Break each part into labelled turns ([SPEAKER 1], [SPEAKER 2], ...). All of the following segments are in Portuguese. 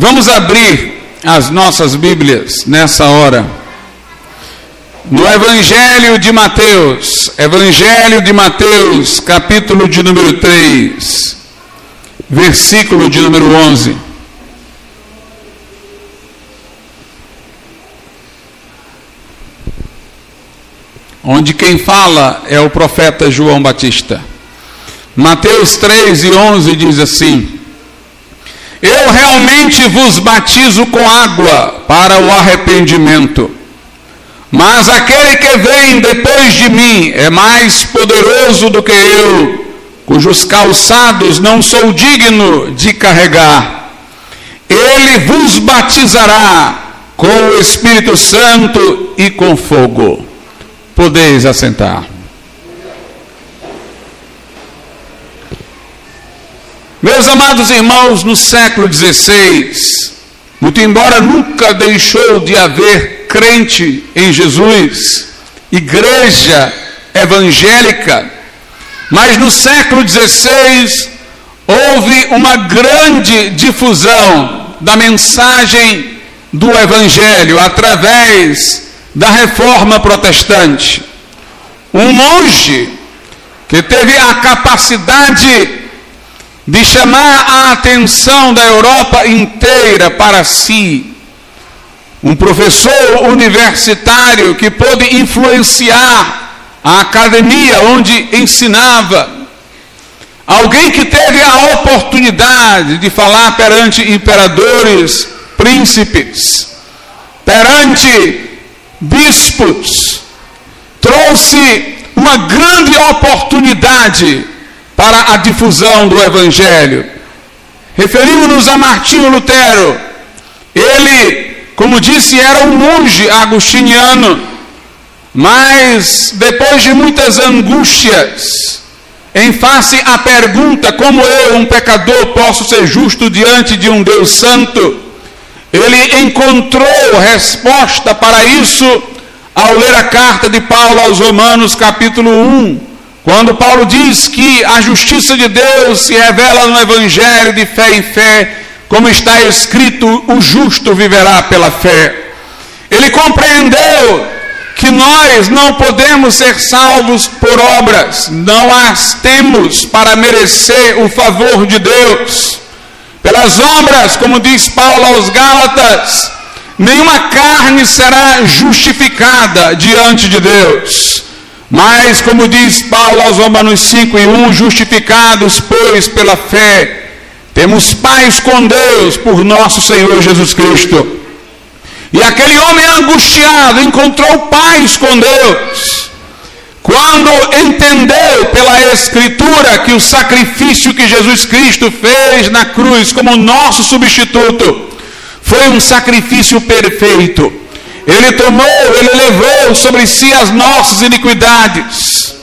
[SPEAKER 1] Vamos abrir as nossas Bíblias nessa hora. No Evangelho de Mateus, Evangelho de Mateus, capítulo de número 3, versículo de número 11. Onde quem fala é o profeta João Batista. Mateus 3 e 11 diz assim: eu realmente vos batizo com água para o arrependimento. Mas aquele que vem depois de mim é mais poderoso do que eu, cujos calçados não sou digno de carregar. Ele vos batizará com o Espírito Santo e com fogo. Podeis assentar. Meus amados irmãos, no século XVI, muito embora nunca deixou de haver crente em Jesus, igreja evangélica, mas no século XVI houve uma grande difusão da mensagem do Evangelho através da reforma protestante. Um monge que teve a capacidade de chamar a atenção da Europa inteira para si. Um professor universitário que pôde influenciar a academia onde ensinava. Alguém que teve a oportunidade de falar perante imperadores, príncipes, perante bispos, trouxe uma grande oportunidade para a difusão do Evangelho. Referimos-nos a Martinho Lutero. Ele, como disse, era um monge agostiniano, mas depois de muitas angústias, em face à pergunta como eu, um pecador, posso ser justo diante de um Deus santo, ele encontrou resposta para isso ao ler a carta de Paulo aos Romanos, capítulo 1, quando Paulo diz que a justiça de Deus se revela no Evangelho de fé em fé, como está escrito, o justo viverá pela fé. Ele compreendeu que nós não podemos ser salvos por obras, não as temos para merecer o favor de Deus. Pelas obras, como diz Paulo aos Gálatas, nenhuma carne será justificada diante de Deus. Mas, como diz Paulo aos Romanos 5 e 1, justificados, pois, pela fé, temos paz com Deus por nosso Senhor Jesus Cristo. E aquele homem angustiado encontrou paz com Deus. Quando entendeu pela Escritura que o sacrifício que Jesus Cristo fez na cruz como nosso substituto foi um sacrifício perfeito ele tomou, ele levou sobre si as nossas iniquidades.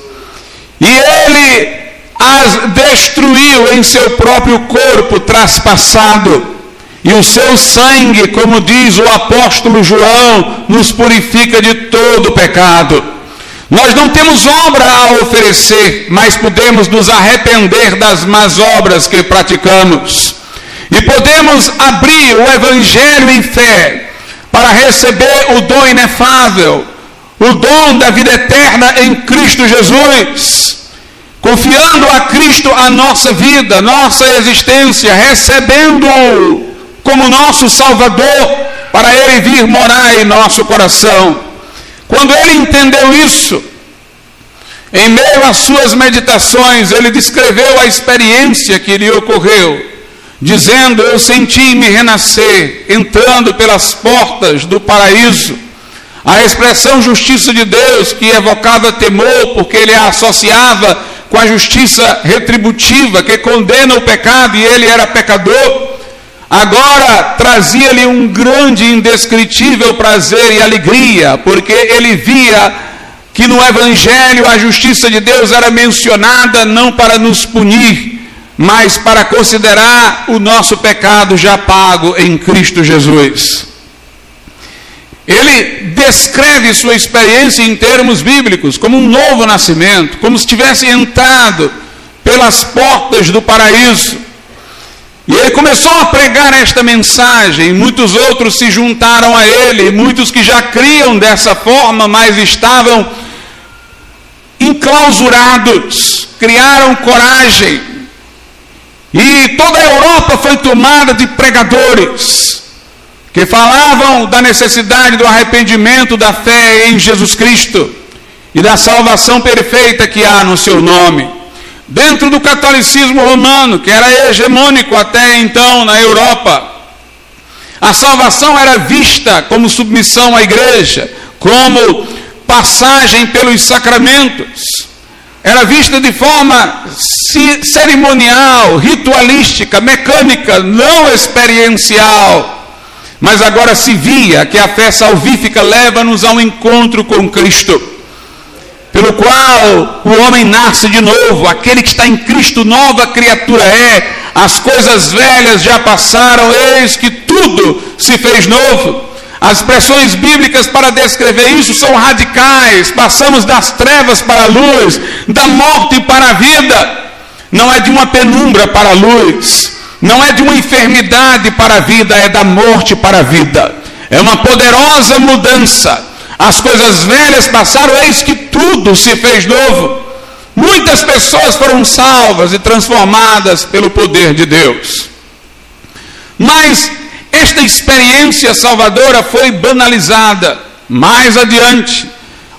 [SPEAKER 1] E ele as destruiu em seu próprio corpo traspassado. E o seu sangue, como diz o apóstolo João, nos purifica de todo pecado. Nós não temos obra a oferecer, mas podemos nos arrepender das más obras que praticamos. E podemos abrir o Evangelho em fé para receber o dom inefável, o dom da vida eterna em Cristo Jesus, confiando a Cristo a nossa vida, nossa existência, recebendo-o como nosso Salvador, para Ele vir morar em nosso coração. Quando ele entendeu isso, em meio às suas meditações, ele descreveu a experiência que lhe ocorreu dizendo: Eu senti-me renascer, entrando pelas portas do paraíso. A expressão justiça de Deus, que evocava temor, porque ele a associava com a justiça retributiva, que condena o pecado e ele era pecador, agora trazia-lhe um grande, indescritível prazer e alegria, porque ele via que no Evangelho a justiça de Deus era mencionada não para nos punir, mas para considerar o nosso pecado já pago em Cristo Jesus. Ele descreve sua experiência em termos bíblicos como um novo nascimento, como se tivesse entrado pelas portas do paraíso. E ele começou a pregar esta mensagem, muitos outros se juntaram a ele, muitos que já criam dessa forma, mas estavam enclausurados, criaram coragem. E toda a Europa foi tomada de pregadores que falavam da necessidade do arrependimento, da fé em Jesus Cristo e da salvação perfeita que há no seu nome. Dentro do catolicismo romano, que era hegemônico até então na Europa, a salvação era vista como submissão à igreja, como passagem pelos sacramentos. Era vista de forma cerimonial, ritualística, mecânica, não experiencial. Mas agora se via que a fé salvífica leva-nos ao encontro com Cristo pelo qual o homem nasce de novo, aquele que está em Cristo, nova criatura é, as coisas velhas já passaram, eis que tudo se fez novo. As expressões bíblicas para descrever isso são radicais, passamos das trevas para a luz, da morte para a vida, não é de uma penumbra para a luz, não é de uma enfermidade para a vida, é da morte para a vida. É uma poderosa mudança as coisas velhas passaram, eis que tudo se fez novo. Muitas pessoas foram salvas e transformadas pelo poder de Deus. Mas esta experiência salvadora foi banalizada. Mais adiante,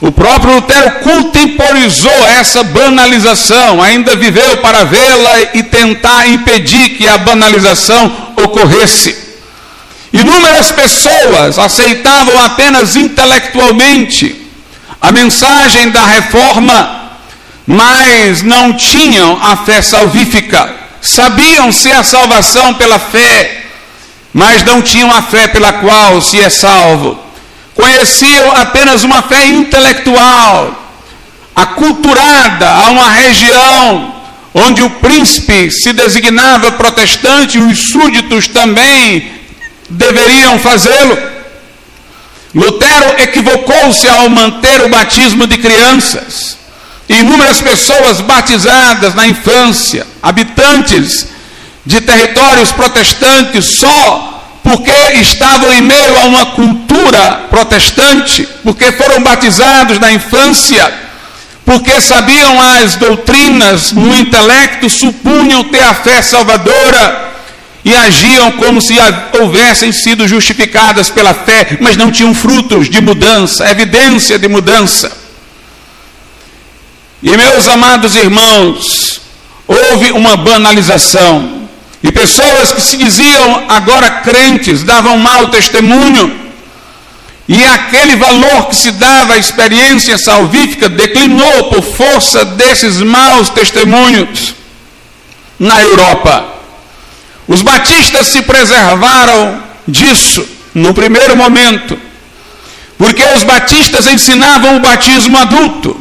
[SPEAKER 1] o próprio Lutero contemporizou essa banalização, ainda viveu para vê-la e tentar impedir que a banalização ocorresse. Inúmeras pessoas aceitavam apenas intelectualmente a mensagem da reforma, mas não tinham a fé salvífica. Sabiam se a salvação pela fé, mas não tinham a fé pela qual se é salvo. Conheciam apenas uma fé intelectual, aculturada a uma região onde o príncipe se designava protestante e os súditos também deveriam fazê-lo. Lutero equivocou-se ao manter o batismo de crianças. Inúmeras pessoas batizadas na infância, habitantes de territórios protestantes, só porque estavam em meio a uma cultura protestante, porque foram batizados na infância, porque sabiam as doutrinas no intelecto, supunham ter a fé salvadora e agiam como se houvessem sido justificadas pela fé, mas não tinham frutos de mudança, evidência de mudança. E meus amados irmãos, houve uma banalização, e pessoas que se diziam agora crentes davam mau testemunho, e aquele valor que se dava à experiência salvífica declinou por força desses maus testemunhos na Europa. Os batistas se preservaram disso no primeiro momento, porque os batistas ensinavam o batismo adulto.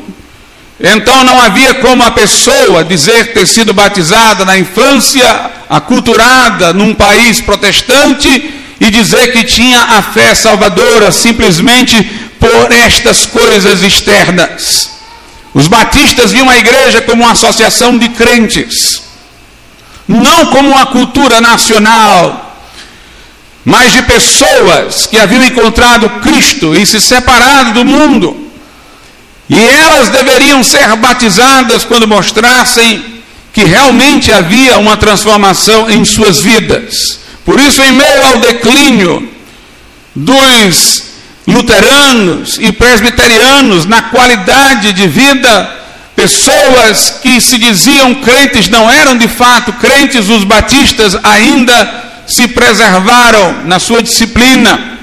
[SPEAKER 1] Então não havia como a pessoa dizer ter sido batizada na infância, aculturada num país protestante e dizer que tinha a fé salvadora simplesmente por estas coisas externas. Os batistas viam a igreja como uma associação de crentes não como uma cultura nacional, mas de pessoas que haviam encontrado Cristo e se separado do mundo. E elas deveriam ser batizadas quando mostrassem que realmente havia uma transformação em suas vidas. Por isso, em meio ao declínio dos luteranos e presbiterianos na qualidade de vida, Pessoas que se diziam crentes não eram de fato crentes, os batistas ainda se preservaram na sua disciplina,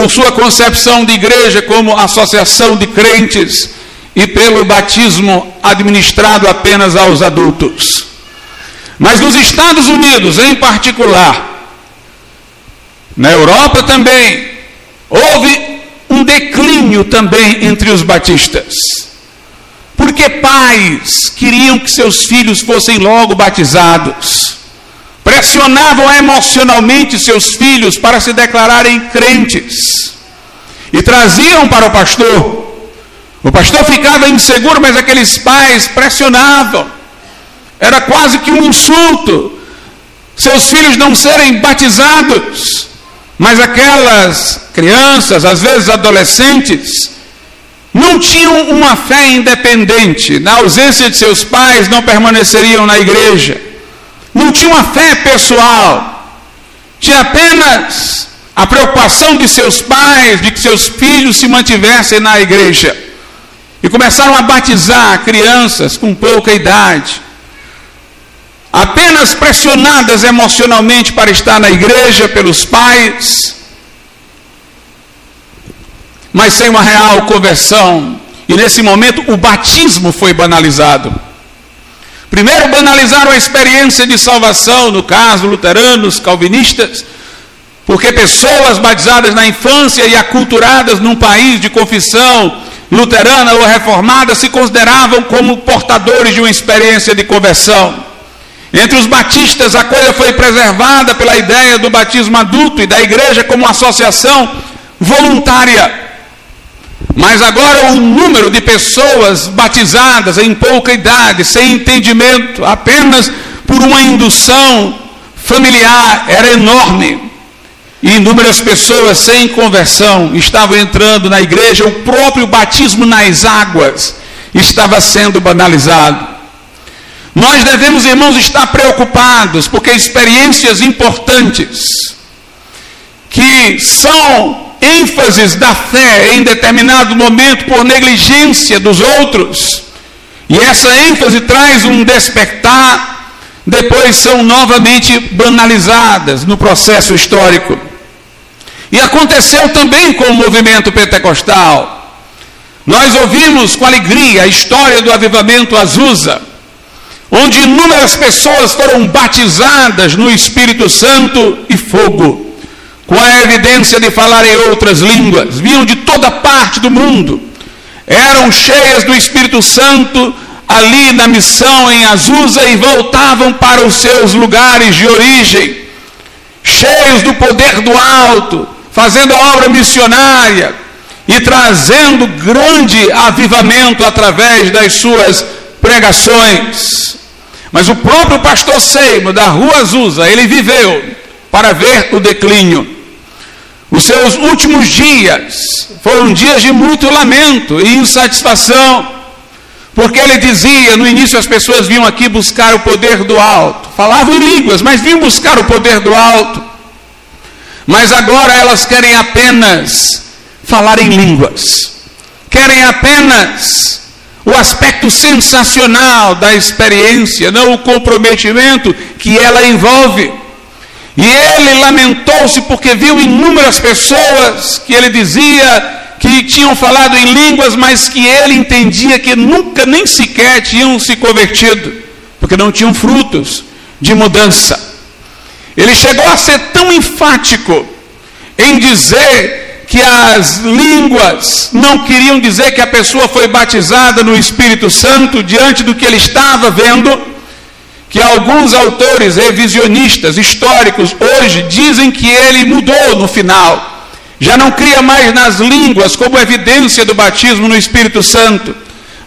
[SPEAKER 1] por sua concepção de igreja como associação de crentes e pelo batismo administrado apenas aos adultos. Mas nos Estados Unidos, em particular, na Europa também, houve um declínio também entre os batistas. Porque pais queriam que seus filhos fossem logo batizados, pressionavam emocionalmente seus filhos para se declararem crentes e traziam para o pastor. O pastor ficava inseguro, mas aqueles pais pressionavam. Era quase que um insulto seus filhos não serem batizados, mas aquelas crianças, às vezes adolescentes, não tinham uma fé independente, na ausência de seus pais, não permaneceriam na igreja, não tinham uma fé pessoal, tinha apenas a preocupação de seus pais, de que seus filhos se mantivessem na igreja, e começaram a batizar crianças com pouca idade, apenas pressionadas emocionalmente para estar na igreja pelos pais, mas sem uma real conversão. E nesse momento o batismo foi banalizado. Primeiro banalizaram a experiência de salvação, no caso luteranos, calvinistas, porque pessoas batizadas na infância e aculturadas num país de confissão luterana ou reformada se consideravam como portadores de uma experiência de conversão. Entre os batistas, a coisa foi preservada pela ideia do batismo adulto e da igreja como associação voluntária. Mas agora o número de pessoas batizadas em pouca idade, sem entendimento, apenas por uma indução familiar, era enorme. E inúmeras pessoas sem conversão estavam entrando na igreja, o próprio batismo nas águas estava sendo banalizado. Nós devemos, irmãos, estar preocupados, porque experiências importantes, que são ênfases da fé em determinado momento por negligência dos outros, e essa ênfase traz um despertar, depois são novamente banalizadas no processo histórico. E aconteceu também com o movimento pentecostal. Nós ouvimos com alegria a história do avivamento Azusa onde inúmeras pessoas foram batizadas no Espírito Santo e fogo, com a evidência de falar em outras línguas, vinham de toda parte do mundo, eram cheias do Espírito Santo ali na missão em Azusa e voltavam para os seus lugares de origem, cheios do poder do alto, fazendo a obra missionária e trazendo grande avivamento através das suas pregações. Mas o próprio pastor Seimo, da Rua Azusa, ele viveu para ver o declínio. Os seus últimos dias foram dias de muito lamento e insatisfação, porque ele dizia: no início as pessoas vinham aqui buscar o poder do alto, falavam em línguas, mas vinham buscar o poder do alto. Mas agora elas querem apenas falar em línguas, querem apenas o aspecto sensacional da experiência, não o comprometimento que ela envolve. E ele lamentou-se porque viu inúmeras pessoas que ele dizia que tinham falado em línguas, mas que ele entendia que nunca nem sequer tinham se convertido, porque não tinham frutos de mudança. Ele chegou a ser tão enfático em dizer que as línguas não queriam dizer que a pessoa foi batizada no Espírito Santo diante do que ele estava vendo, que alguns autores revisionistas históricos hoje dizem que ele mudou no final. Já não cria mais nas línguas como evidência do batismo no Espírito Santo.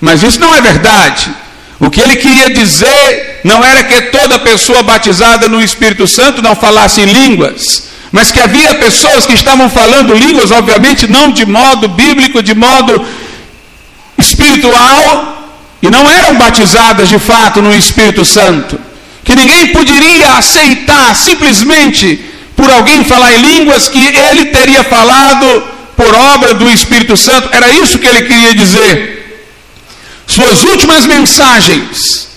[SPEAKER 1] Mas isso não é verdade. O que ele queria dizer não era que toda pessoa batizada no Espírito Santo não falasse em línguas, mas que havia pessoas que estavam falando línguas, obviamente não de modo bíblico, de modo espiritual, e não eram batizadas de fato no Espírito Santo. Que ninguém poderia aceitar simplesmente por alguém falar em línguas que ele teria falado por obra do Espírito Santo. Era isso que ele queria dizer. Suas últimas mensagens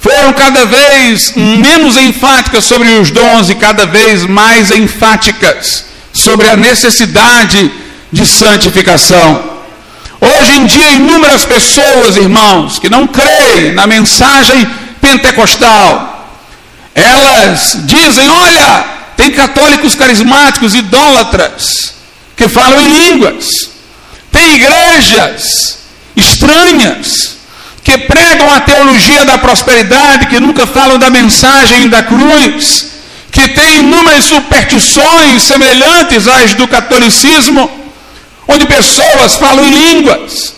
[SPEAKER 1] foram cada vez menos enfáticas sobre os dons e cada vez mais enfáticas sobre a necessidade de santificação. Hoje em dia, inúmeras pessoas, irmãos, que não creem na mensagem pentecostal, elas dizem: olha, tem católicos carismáticos, idólatras, que falam em línguas, tem igrejas estranhas, que pregam a teologia da prosperidade, que nunca falam da mensagem da cruz, que têm inúmeras superstições semelhantes às do catolicismo, onde pessoas falam em línguas.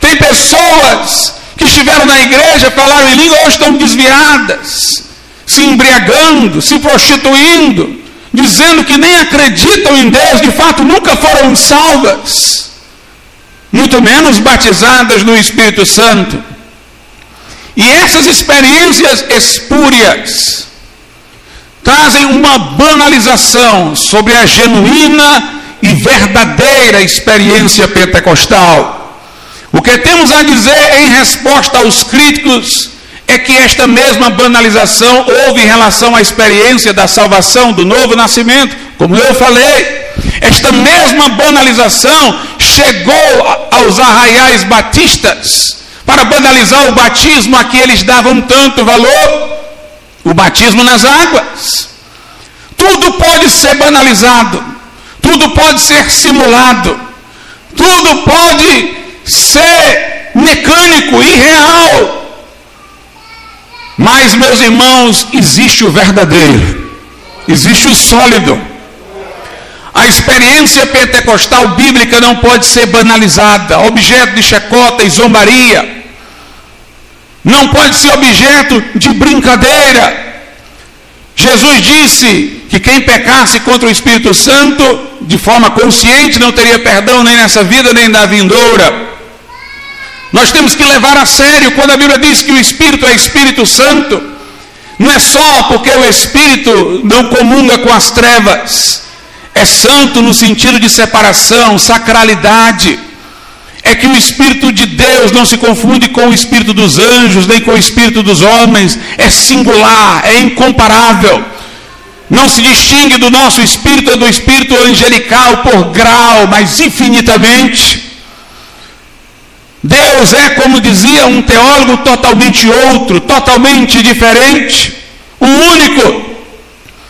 [SPEAKER 1] Tem pessoas que estiveram na igreja, falaram em língua, hoje estão desviadas. se embriagando, se prostituindo, dizendo que nem acreditam em Deus, de fato nunca foram salvas, muito menos batizadas no Espírito Santo. E essas experiências espúrias trazem uma banalização sobre a genuína e verdadeira experiência pentecostal. O que temos a dizer em resposta aos críticos é que esta mesma banalização houve em relação à experiência da salvação, do novo nascimento, como eu falei. Esta mesma banalização chegou aos arraiais batistas para banalizar o batismo a que eles davam tanto valor, o batismo nas águas. Tudo pode ser banalizado, tudo pode ser simulado, tudo pode ser mecânico, irreal, mas, meus irmãos, existe o verdadeiro, existe o sólido. A experiência pentecostal bíblica não pode ser banalizada, objeto de chacota e zombaria. Não pode ser objeto de brincadeira. Jesus disse que quem pecasse contra o Espírito Santo de forma consciente não teria perdão nem nessa vida nem na vindoura. Nós temos que levar a sério quando a Bíblia diz que o Espírito é Espírito Santo. Não é só porque o Espírito não comunga com as trevas, é santo no sentido de separação, sacralidade. É que o Espírito de Deus não se confunde com o Espírito dos anjos, nem com o Espírito dos homens, é singular, é incomparável. Não se distingue do nosso espírito ou do espírito angelical por grau, mas infinitamente. Deus é, como dizia um teólogo, totalmente outro, totalmente diferente, o único.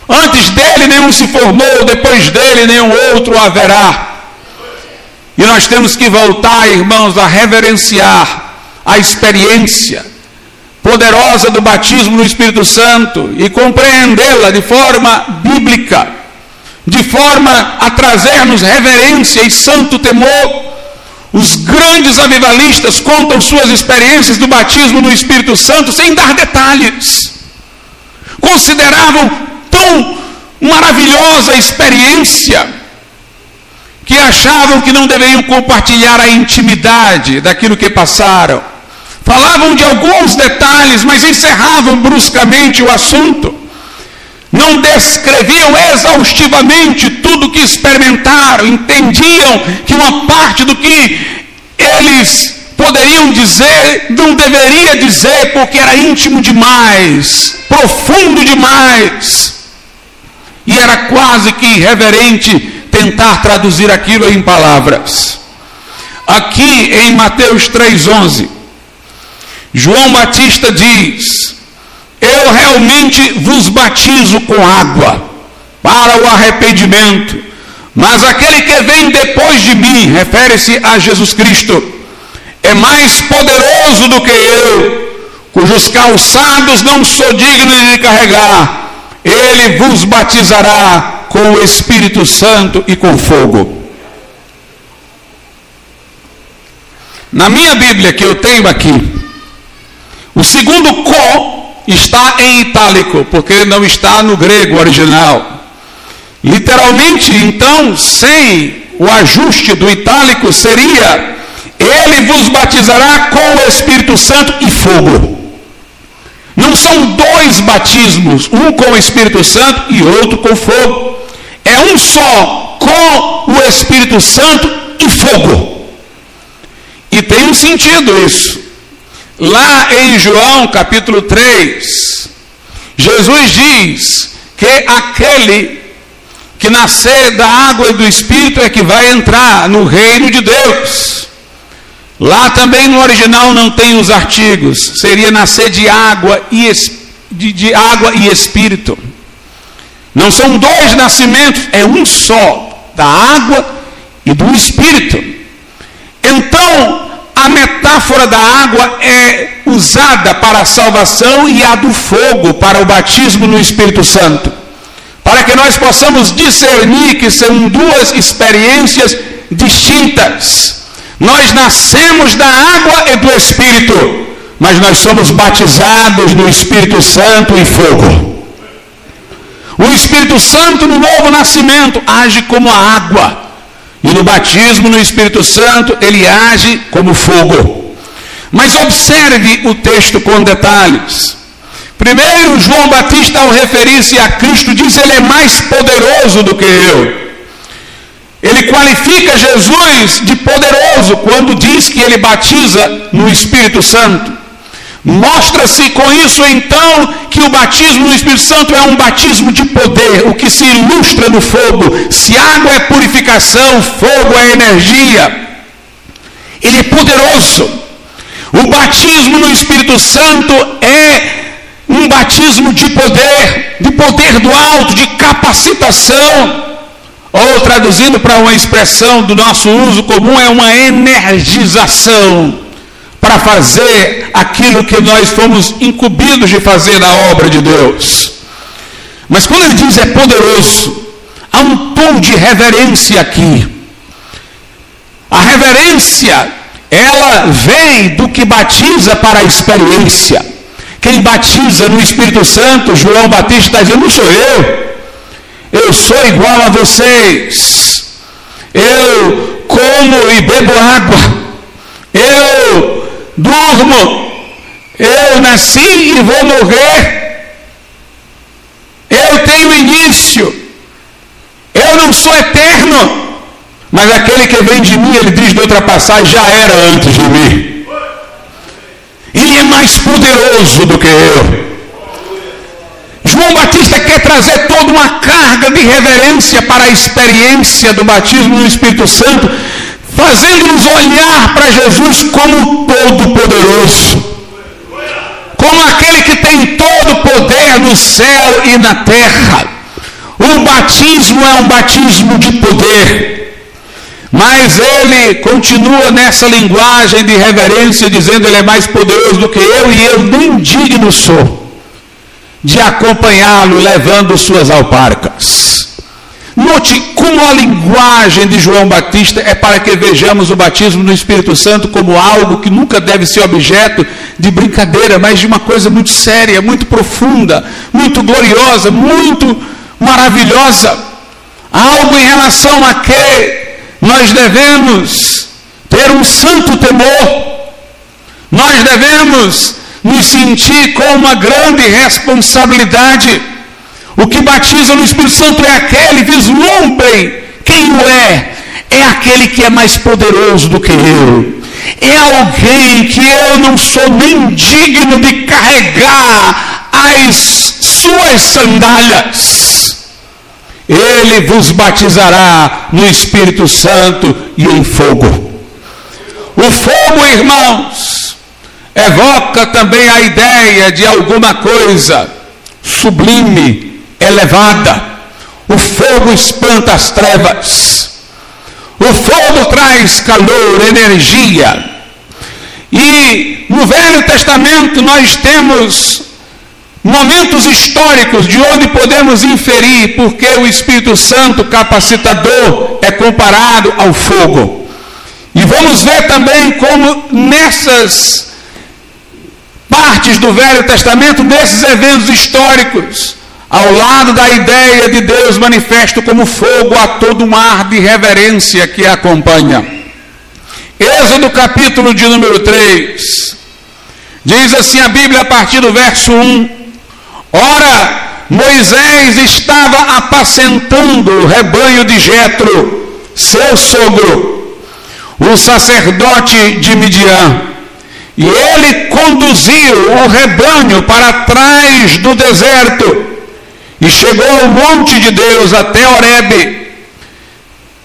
[SPEAKER 1] Antes dele nenhum se formou, depois dele nenhum outro haverá. E nós temos que voltar, irmãos, a reverenciar a experiência poderosa do batismo no Espírito Santo e compreendê-la de forma bíblica, de forma a trazer-nos reverência e santo temor os grandes avivalistas contam suas experiências do batismo no Espírito Santo sem dar detalhes. Consideravam tão maravilhosa a experiência que achavam que não deveriam compartilhar a intimidade daquilo que passaram. Falavam de alguns detalhes, mas encerravam bruscamente o assunto. Não descreviam exaustivamente tudo que experimentaram, entendiam que uma parte do que eles poderiam dizer, não deveria dizer, porque era íntimo demais, profundo demais, e era quase que irreverente tentar traduzir aquilo em palavras. Aqui em Mateus 3,11, João Batista diz: Eu realmente vos batizo com água para o arrependimento mas aquele que vem depois de mim, refere-se a Jesus Cristo, é mais poderoso do que eu, cujos calçados não sou digno de carregar. Ele vos batizará com o Espírito Santo e com fogo. Na minha Bíblia que eu tenho aqui, o segundo com está em itálico, porque não está no grego original. Literalmente, então, sem o ajuste do itálico, seria: Ele vos batizará com o Espírito Santo e fogo. Não são dois batismos, um com o Espírito Santo e outro com fogo. É um só com o Espírito Santo e fogo. E tem um sentido isso. Lá em João capítulo 3, Jesus diz que aquele que nascer da água e do Espírito é que vai entrar no reino de Deus. Lá também no original não tem os artigos, seria nascer de água e, de, de água e Espírito. Não são dois nascimentos, é um só, da água e do Espírito. Então, a metáfora da água é usada para a salvação e a do fogo para o batismo no Espírito Santo para que nós possamos discernir que são duas experiências distintas. Nós nascemos da água e do Espírito, mas nós somos batizados no Espírito Santo e fogo. O Espírito Santo no novo nascimento age como a água. E no batismo no Espírito Santo ele age como fogo. Mas observe o texto com detalhes. Primeiro, João Batista, ao referir-se a Cristo, diz: Ele é mais poderoso do que eu. Ele qualifica Jesus de poderoso quando diz que ele batiza no Espírito Santo. Mostra-se com isso então que o batismo no Espírito Santo é um batismo de poder, o que se ilustra no fogo. Se água é purificação, fogo é energia. Ele é poderoso. O batismo no Espírito Santo é um batismo de poder, de poder do alto, de capacitação. Ou traduzindo para uma expressão do nosso uso comum, é uma energização para fazer aquilo que nós fomos incumbidos de fazer na obra de Deus. Mas quando ele diz é poderoso, há um tom de reverência aqui. A reverência, ela vem do que batiza para a experiência. Quem batiza no Espírito Santo, João Batista está dizendo, não sou eu. Eu sou igual a vocês. Eu como e bebo água. Eu nasci e vou morrer. Eu tenho início. Eu não sou eterno. Mas aquele que vem de mim, ele diz de outra passagem, já era antes de mim. Ele é mais poderoso do que eu. João Batista quer trazer toda uma carga de reverência para a experiência do batismo no Espírito Santo, fazendo-nos olhar para Jesus como todo-poderoso, como aquele que tem todo o poder no céu e na terra. O batismo é um batismo de poder. Mas ele continua nessa linguagem de reverência, dizendo: Ele é mais poderoso do que eu e eu nem digno sou de acompanhá-lo levando suas alparcas. Note como a linguagem de João Batista é para que vejamos o batismo no Espírito Santo como algo que nunca deve ser objeto de brincadeira, mas de uma coisa muito séria, muito profunda, muito gloriosa, muito maravilhosa. Algo em relação a que nós devemos ter um santo temor, nós devemos nos sentir com uma grande responsabilidade. O que batiza no Espírito Santo é aquele, vislumbrem quem o é. É aquele que é mais poderoso do que eu. É alguém que eu não sou nem digno de carregar as suas sandálias. Ele vos batizará no Espírito Santo e em fogo. O fogo, irmãos, evoca também a ideia de alguma coisa sublime, elevada. O fogo espanta as trevas. O fogo traz calor, energia. E no Velho Testamento nós temos momentos históricos de onde podemos inferir porque o Espírito Santo capacitador é comparado ao fogo. E vamos ver também como nessas partes do Velho Testamento desses eventos históricos, ao lado da ideia de Deus manifesto como fogo a todo mar de reverência que acompanha. Êxodo capítulo de número 3. Diz assim a Bíblia a partir do verso 1: Ora, Moisés estava apacentando o rebanho de Jetro, seu sogro, o sacerdote de Midian. E ele conduziu o rebanho para trás do deserto e chegou ao monte de Deus até Horebe.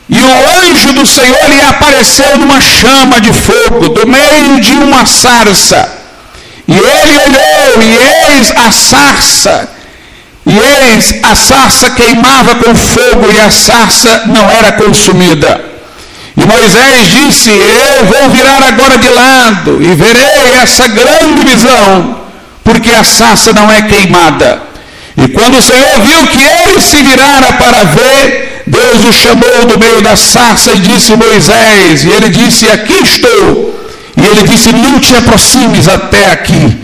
[SPEAKER 1] E o anjo do Senhor lhe apareceu numa chama de fogo, do meio de uma sarça. E ele olhou, e eis a sarça, e eis a sarça queimava com fogo, e a sarça não era consumida. E Moisés disse: Eu vou virar agora de lado e verei essa grande visão, porque a sarça não é queimada. E quando o Senhor viu que ele se virara para ver, Deus o chamou do meio da sarça e disse: Moisés, e ele disse: Aqui estou. E ele disse: Não te aproximes até aqui,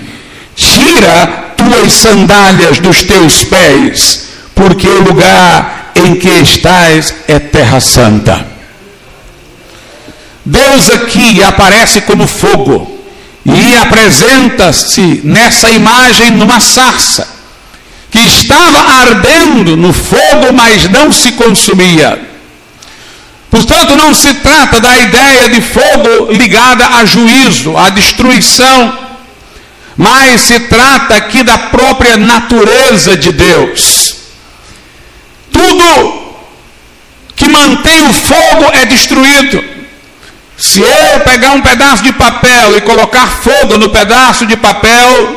[SPEAKER 1] tira tuas sandálias dos teus pés, porque o lugar em que estás é terra santa. Deus aqui aparece como fogo e apresenta-se nessa imagem numa sarça que estava ardendo no fogo, mas não se consumia. Portanto, não se trata da ideia de fogo ligada a juízo, a destruição, mas se trata aqui da própria natureza de Deus. Tudo que mantém o fogo é destruído. Se eu pegar um pedaço de papel e colocar fogo no pedaço de papel,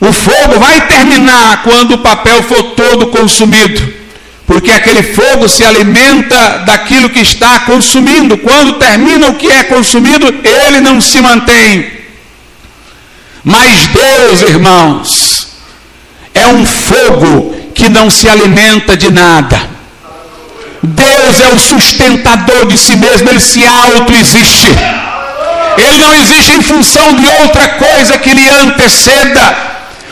[SPEAKER 1] o fogo vai terminar quando o papel for todo consumido. Porque aquele fogo se alimenta daquilo que está consumindo. Quando termina o que é consumido, ele não se mantém. Mas Deus, irmãos, é um fogo que não se alimenta de nada. Deus é o sustentador de si mesmo, ele se auto-existe. Ele não existe em função de outra coisa que lhe anteceda.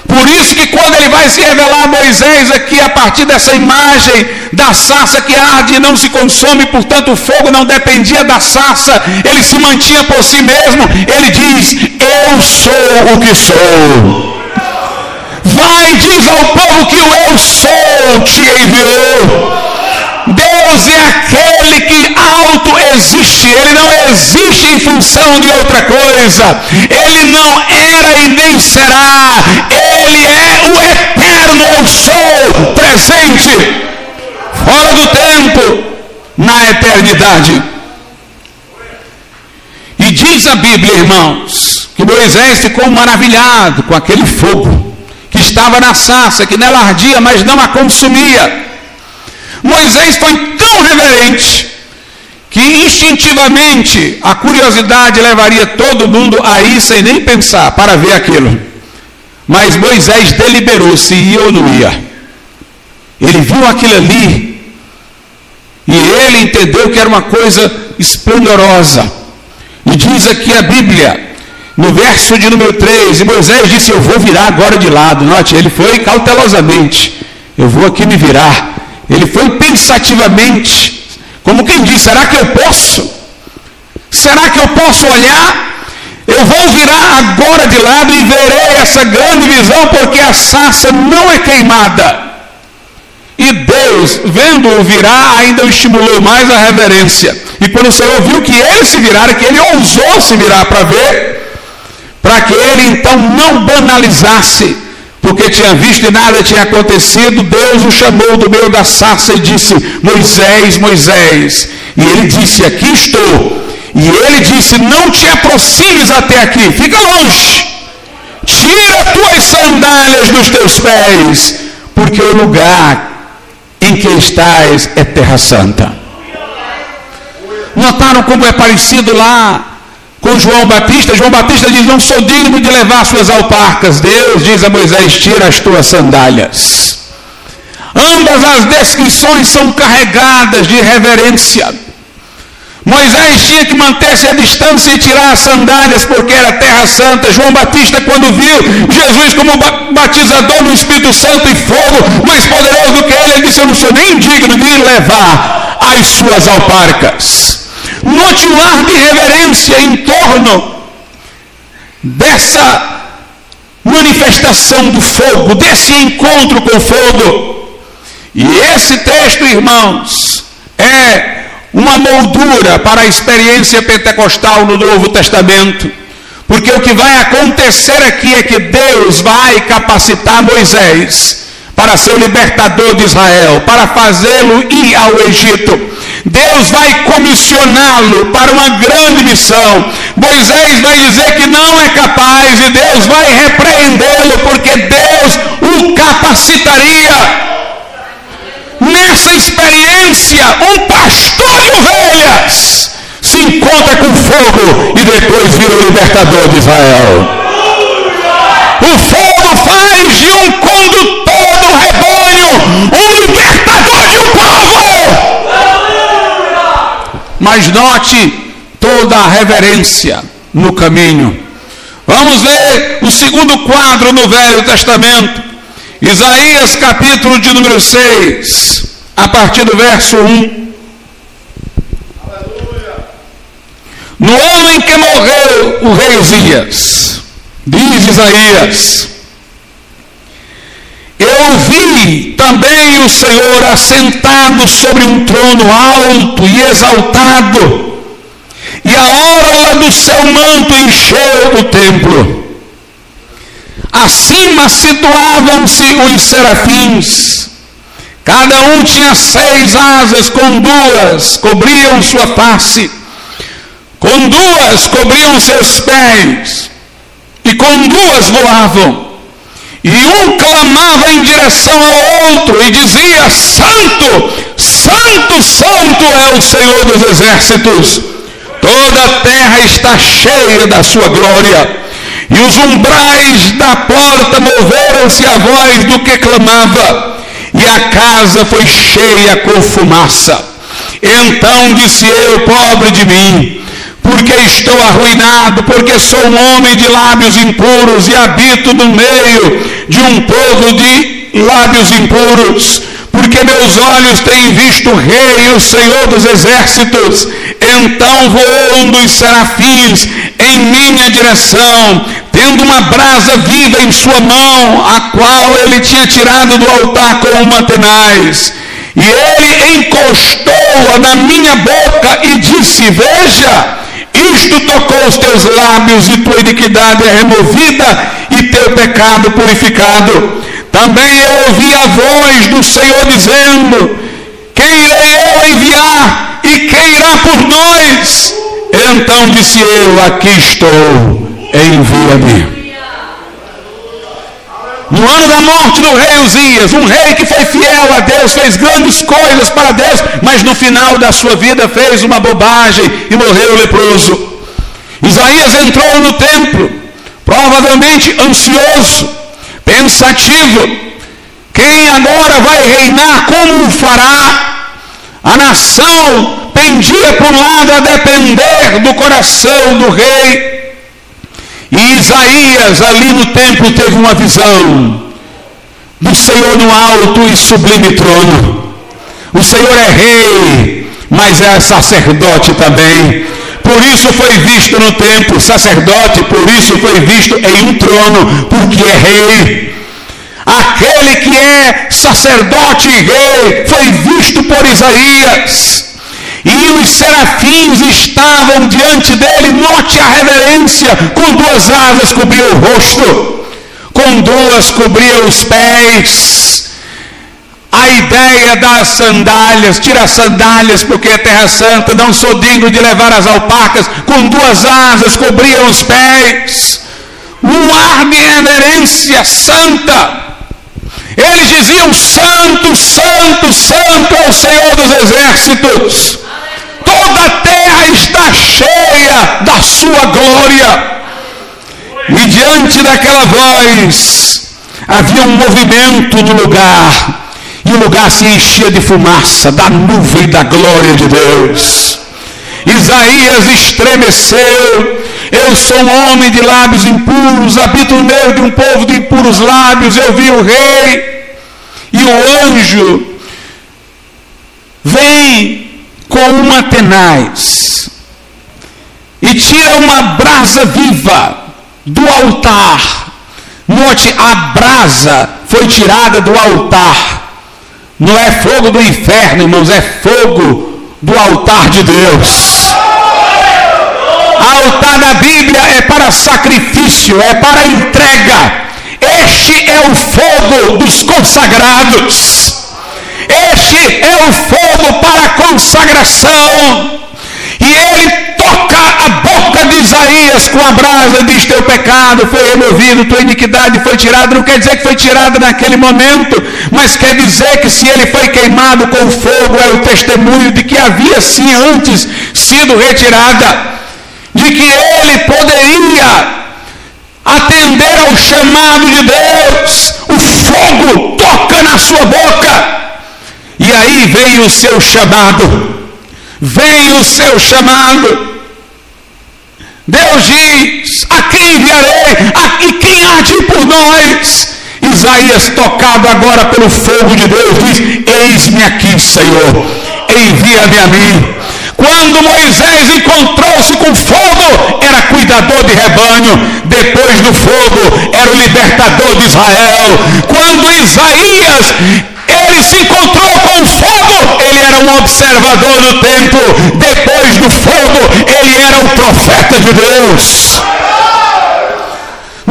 [SPEAKER 1] Por isso que quando ele vai se revelar a Moisés aqui, a partir dessa imagem da sarça que arde e não se consome, portanto o fogo não dependia da sarça, ele se mantinha por si mesmo, ele diz, eu sou o que sou. Vai, diz ao povo que o eu sou te enviou. Deus é aquele que auto-existe, ele não existe em função de outra coisa, ele não era e nem será, ele é o eterno eu sou, presente, fora do tempo, na eternidade. E diz a Bíblia, irmãos, que Moisés ficou maravilhado com aquele fogo que estava na sarça, que nela ardia, mas não a consumia. Moisés foi tão reverente que instintivamente a curiosidade levaria todo mundo a ir sem nem pensar para ver aquilo. Mas Moisés deliberou se ia ou não ia. Ele viu aquilo ali e ele entendeu que era uma coisa esplendorosa. E diz aqui a Bíblia, no verso de número 3, e Moisés disse: Eu vou virar agora de lado. Note, ele foi cautelosamente. Eu vou aqui me virar. Ele foi pensativamente, como quem diz: será que eu posso? Será que eu posso olhar? Eu vou virar agora de lado e verei essa grande visão, porque a sarça não é queimada. E Deus, vendo-o virar, ainda o estimulou mais a reverência. E quando o Senhor viu que ele se virara, que ele ousou se virar para ver, para que ele então não banalizasse porque tinha visto e nada tinha acontecido, Deus o chamou do meio da sarça e disse: Moisés, Moisés. E ele disse: Aqui estou. E ele disse: Não te aproximes até aqui, fica longe. Tira tuas sandálias dos teus pés, porque o lugar em que estás é terra santa. Notaram como é parecido lá com João Batista. João Batista diz: Não sou digno de levar suas alparcas. Deus diz a Moisés: Tira as tuas sandálias. Ambas as descrições são carregadas de reverência. Moisés tinha que manter-se à distância e tirar as sandálias, porque era terra santa. João Batista, quando viu Jesus como batizador no Espírito Santo e fogo, mais poderoso do que ele, ele disse: Eu não sou nem digno de levar as suas alparcas. Note o ar de reverência em torno dessa manifestação do fogo, desse encontro com o fogo. E esse texto, irmãos, é uma moldura para a experiência pentecostal no Novo Testamento. Porque o que vai acontecer aqui é que Deus vai capacitar Moisés para ser o libertador de Israel, para fazê-lo ir ao Egito. Deus vai comissioná-lo para uma grande missão. Moisés vai dizer que não é capaz e Deus vai repreendê-lo porque Deus o capacitaria. Nessa experiência, um pastor de ovelhas se encontra com fogo e depois vira o libertador de Israel. O fogo faz de um condutor um libertador de um povo. Mas note toda a reverência no caminho. Vamos ver o segundo quadro no Velho Testamento. Isaías capítulo de número 6, a partir do verso 1. No ano em que morreu o rei Uzias, diz Isaías, eu vi também o Senhor assentado sobre um trono alto e exaltado, e a orla do seu manto encheu o templo. Acima situavam-se os serafins, cada um tinha seis asas, com duas cobriam sua face, com duas cobriam seus pés, e com duas voavam. E um clamava em direção ao outro e dizia: Santo, Santo, Santo é o Senhor dos exércitos. Toda a terra está cheia da sua glória. E os umbrais da porta moveram-se a voz do que clamava, e a casa foi cheia com fumaça. Então disse eu, pobre de mim, porque estou arruinado, porque sou um homem de lábios impuros e habito no meio de um povo de lábios impuros, porque meus olhos têm visto o Rei, o Senhor dos exércitos. Então voou um dos serafins em minha direção, tendo uma brasa viva em sua mão, a qual ele tinha tirado do altar com uma tenaz. E ele encostou-a na minha boca e disse: Veja, isto tocou os teus lábios e tua iniquidade é removida e teu pecado purificado. Também eu ouvi a voz do Senhor dizendo: Quem eu enviar e quem irá por nós? Então disse eu: Aqui estou, envia-me. No ano da morte do rei Uzias, um rei que foi fiel a Deus, fez grandes coisas para Deus, mas no final da sua vida fez uma bobagem e morreu leproso. Isaías entrou no templo, provavelmente ansioso, pensativo. Quem agora vai reinar? Como fará? A nação pendia por um lado a depender do coração do rei. E Isaías, ali no templo, teve uma visão do Senhor no alto e sublime trono. O Senhor é rei, mas é sacerdote também. Por isso foi visto no templo sacerdote, por isso foi visto em um trono, porque é rei. Aquele que é sacerdote e rei foi visto por Isaías. E os serafins estavam diante dele, note a reverência, com duas asas cobriam o rosto, com duas cobriam os pés. A ideia das sandálias, tira as sandálias porque é terra santa, não sou digno de levar as alpacas, com duas asas cobriam os pés. Um ar de reverência santa. Eles diziam: Santo, Santo, Santo é o Senhor dos exércitos toda a terra está cheia da sua glória. E diante daquela voz, havia um movimento no lugar, e o lugar se enchia de fumaça, da nuvem da glória de Deus. Isaías estremeceu. Eu sou um homem de lábios impuros, habito no meio de um povo de impuros lábios. Eu vi o rei e o anjo vem com uma tenaz e tira uma brasa viva do altar. Note, a brasa foi tirada do altar. Não é fogo do inferno, irmãos, é fogo do altar de Deus. Altar da Bíblia é para sacrifício, é para entrega. Este é o fogo dos consagrados. Este é o fogo para consagração. E ele toca a boca de Isaías com a brasa, diz: Teu pecado foi removido, tua iniquidade foi tirada. Não quer dizer que foi tirada naquele momento, mas quer dizer que se ele foi queimado com fogo, é o testemunho de que havia sim antes sido retirada, de que ele poderia atender ao chamado de Deus. O fogo toca na sua boca e aí vem o seu chamado. Vem o seu chamado. Deus diz: A quem enviarei? A, e quem há de por nós? Isaías, tocado agora pelo fogo de Deus, diz: Eis-me aqui, Senhor, envia-me a mim. Quando Moisés encontrou-se com fogo, era cuidador de rebanho. Depois do fogo, era o libertador de Israel. Quando Isaías ele se encontrou com o fogo, ele era um observador do templo. Depois do fogo, ele era um profeta de Deus.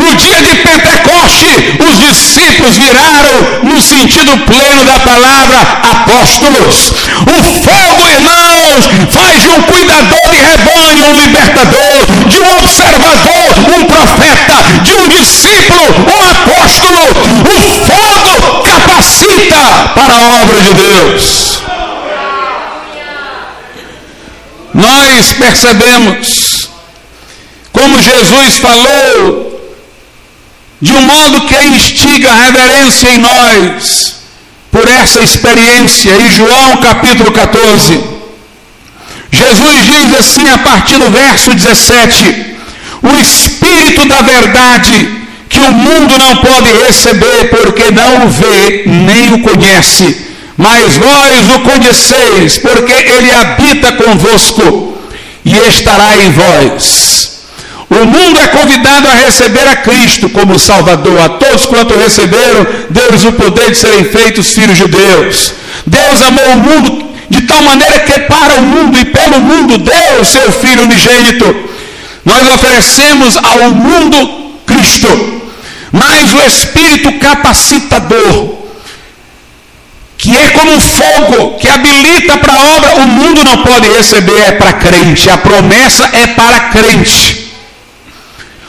[SPEAKER 1] No dia de Pentecoste, os discípulos viraram, no sentido pleno da palavra, apóstolos. O fogo, irmãos, faz de um cuidador de rebanho um libertador, de um observador um profeta, de um discípulo um apóstolo. O fogo capacita para a obra de Deus. Nós percebemos como Jesus falou de um modo que instiga a reverência em nós por essa experiência. Em João capítulo 14, Jesus diz assim a partir do verso 17: O Espírito da Verdade que o mundo não pode receber porque não o vê nem o conhece, mas vós o conheceis porque ele habita convosco e estará em vós. O mundo é convidado a receber a Cristo como Salvador. A todos quanto receberam, deu-lhes o poder de serem feitos filhos de Deus. Deus amou o mundo de tal maneira que para o mundo e pelo mundo deu o seu Filho unigênito. Nós oferecemos ao mundo Cristo, mas o Espírito capacitador, que é como um fogo que habilita para a obra, o mundo não pode receber, é para crente. A promessa é para crente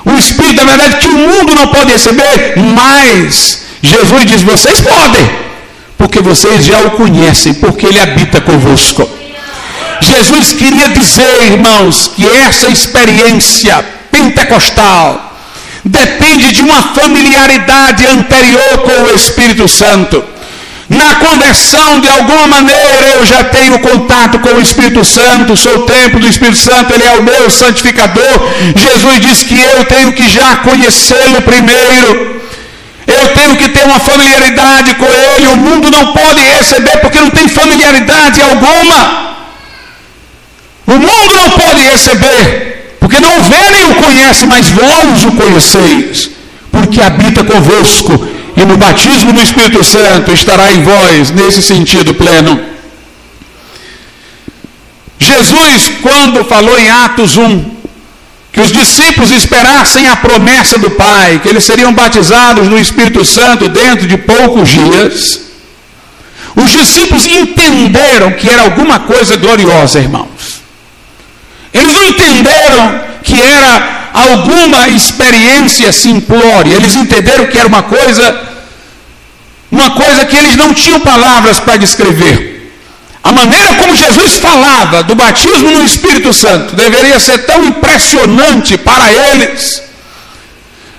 [SPEAKER 1] o Espírito da verdade que o mundo não pode receber, mas Jesus diz: vocês podem, porque vocês já o conhecem, porque ele habita convosco. Jesus queria dizer, irmãos, que essa experiência pentecostal depende de uma familiaridade anterior com o Espírito Santo. Na conversão, de alguma maneira, eu já tenho contato com o Espírito Santo, sou o templo do Espírito Santo, ele é o meu santificador. Jesus diz que eu tenho que já conhecê-lo primeiro. Eu tenho que ter uma familiaridade com ele. O mundo não pode receber porque não tem familiaridade alguma. O mundo não pode receber porque não vê nem o conhece, mas vós o conheceis, porque habita convosco e no batismo do Espírito Santo estará em vós nesse sentido pleno. Jesus, quando falou em Atos 1, que os discípulos esperassem a promessa do Pai, que eles seriam batizados no Espírito Santo dentro de poucos dias, os discípulos entenderam que era alguma coisa gloriosa, irmãos. Eles não entenderam que era alguma experiência simplória. Eles entenderam que era uma coisa, uma coisa que eles não tinham palavras para descrever. A maneira como Jesus falava do batismo no Espírito Santo deveria ser tão impressionante para eles,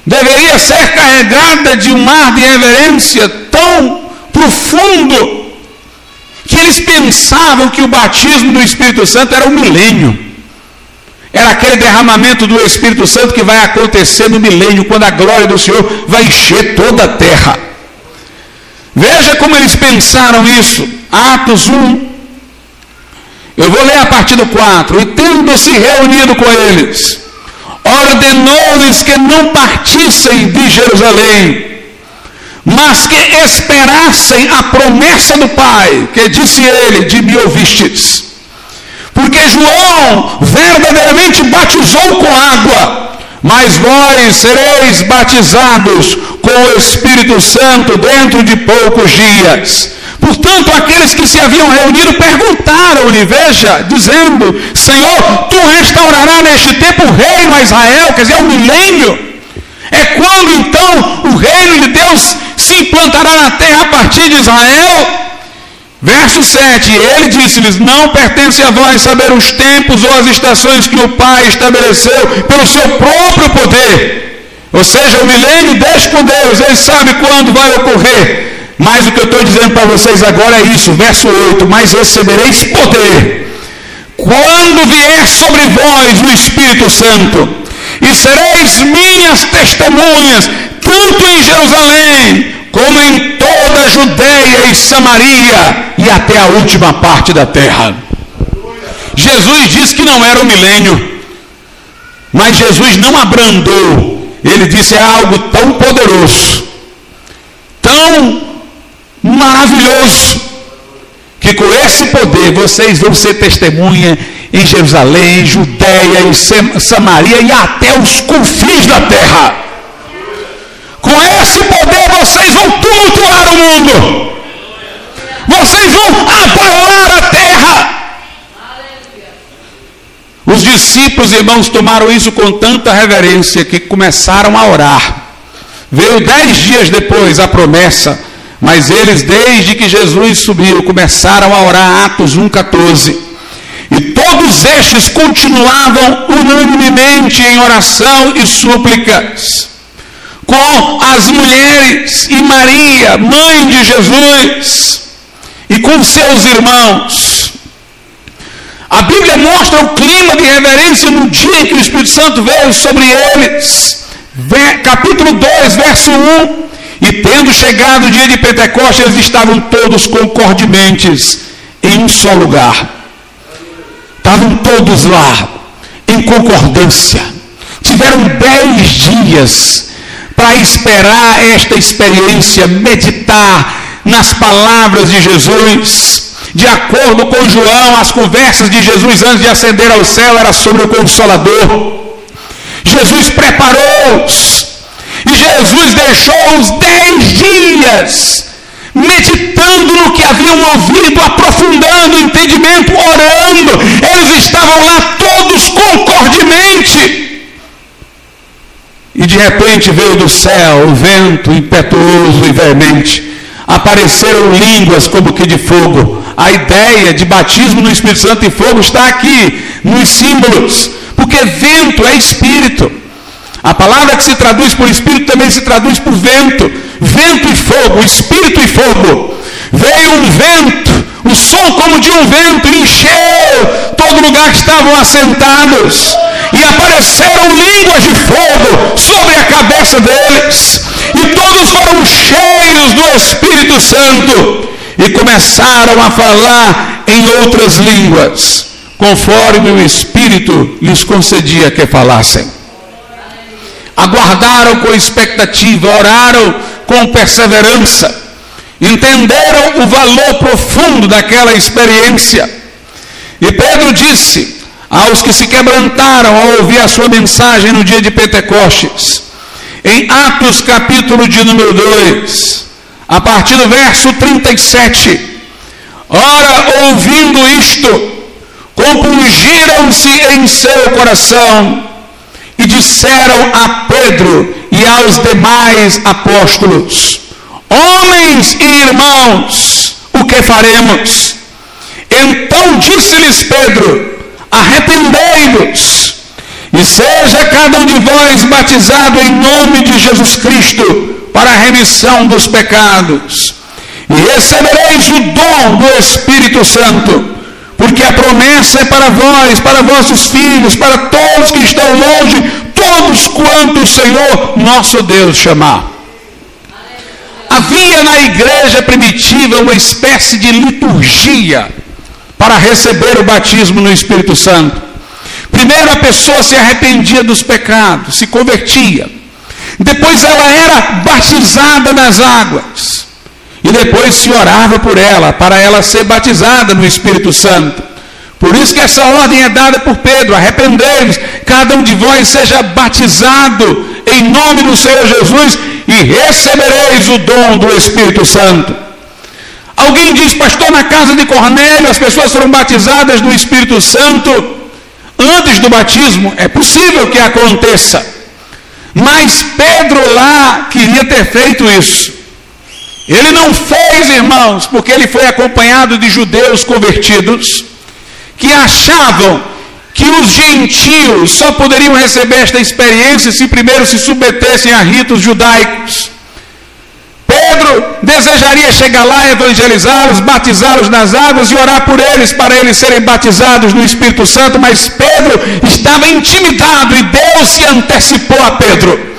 [SPEAKER 1] deveria ser carregada de um mar de reverência tão profundo, que eles pensavam que o batismo do Espírito Santo era um milênio. Era aquele derramamento do Espírito Santo que vai acontecer no milênio, quando a glória do Senhor vai encher toda a terra. Veja como eles pensaram isso. Atos 1. Eu vou ler a partir do 4. E tendo se reunido com eles, ordenou-lhes que não partissem de Jerusalém, mas que esperassem a promessa do Pai, que disse ele: De me ouvistes. Porque João verdadeiramente batizou com água, mas vós sereis batizados com o Espírito Santo dentro de poucos dias. Portanto, aqueles que se haviam reunido perguntaram-lhe, veja, dizendo: Senhor, tu restaurarás neste tempo o reino a Israel, quer dizer, o milênio. É quando então o reino de Deus se implantará na terra a partir de Israel? Verso 7: Ele disse-lhes: Não pertence a vós saber os tempos ou as estações que o Pai estabeleceu pelo seu próprio poder. Ou seja, o milênio deixa com Deus, ele sabe quando vai ocorrer. Mas o que eu estou dizendo para vocês agora é isso, verso 8: Mas recebereis poder quando vier sobre vós o Espírito Santo, e sereis minhas testemunhas, tanto em Jerusalém, como em toda a Judéia e Samaria e até a última parte da terra. Jesus disse que não era o milênio, mas Jesus não abrandou. Ele disse: é algo tão poderoso, tão maravilhoso, que com esse poder vocês vão ser testemunha em Jerusalém, Judéia e Samaria e até os confins da terra. Com esse poder vocês vão tumultuar o mundo. Vocês vão abalar a terra. Os discípulos, irmãos, tomaram isso com tanta reverência que começaram a orar. Veio dez dias depois a promessa, mas eles, desde que Jesus subiu, começaram a orar, Atos 1,14. E todos estes continuavam unanimemente em oração e súplicas com as mulheres e Maria, mãe de Jesus, e com seus irmãos. A Bíblia mostra o clima de reverência no dia em que o Espírito Santo veio sobre eles. Capítulo 2, verso 1. E tendo chegado o dia de Pentecostes, eles estavam todos concordemente em um só lugar. Estavam todos lá, em concordância. Tiveram dez dias para esperar esta experiência, meditar nas palavras de Jesus. De acordo com João, as conversas de Jesus antes de ascender ao céu era sobre o Consolador. Jesus preparou-os e Jesus deixou os dez dias meditando no que haviam ouvido, aprofundando o entendimento, orando. Eles estavam lá todos concordemente. E de repente veio do céu o vento impetuoso e veemente. Apareceram línguas como que de fogo. A ideia de batismo no Espírito Santo e fogo está aqui, nos símbolos. Porque vento é espírito. A palavra que se traduz por espírito também se traduz por vento. Vento e fogo, espírito e fogo. Veio um vento, o som como de um vento encheu todo lugar que estavam assentados. E apareceram línguas de fogo sobre a cabeça deles. E todos foram cheios do Espírito Santo. E começaram a falar em outras línguas, conforme o Espírito lhes concedia que falassem aguardaram com expectativa, oraram com perseverança, entenderam o valor profundo daquela experiência. E Pedro disse aos que se quebrantaram ao ouvir a sua mensagem no dia de Pentecostes, em Atos capítulo de número 2, a partir do verso 37, Ora, ouvindo isto, compungiram-se em seu coração e disseram a Pedro e aos demais apóstolos: Homens e irmãos, o que faremos? Então disse-lhes Pedro: Arrependei-vos e seja cada um de vós batizado em nome de Jesus Cristo para a remissão dos pecados, e recebereis o dom do Espírito Santo porque a promessa é para vós, para vossos filhos, para todos que estão longe, todos quanto o Senhor nosso Deus chamar. Havia na igreja primitiva uma espécie de liturgia para receber o batismo no Espírito Santo. Primeiro a pessoa se arrependia dos pecados, se convertia. Depois ela era batizada nas águas. E depois se orava por ela, para ela ser batizada no Espírito Santo. Por isso que essa ordem é dada por Pedro: arrependei-vos, cada um de vós seja batizado em nome do Senhor Jesus e recebereis o dom do Espírito Santo. Alguém diz, pastor, na casa de Cornélio as pessoas foram batizadas no Espírito Santo antes do batismo. É possível que aconteça. Mas Pedro lá queria ter feito isso. Ele não fez, irmãos, porque ele foi acompanhado de judeus convertidos que achavam que os gentios só poderiam receber esta experiência se primeiro se submetessem a ritos judaicos. Pedro desejaria chegar lá, evangelizá-los, batizá-los nas águas e orar por eles para eles serem batizados no Espírito Santo, mas Pedro estava intimidado e Deus se antecipou a Pedro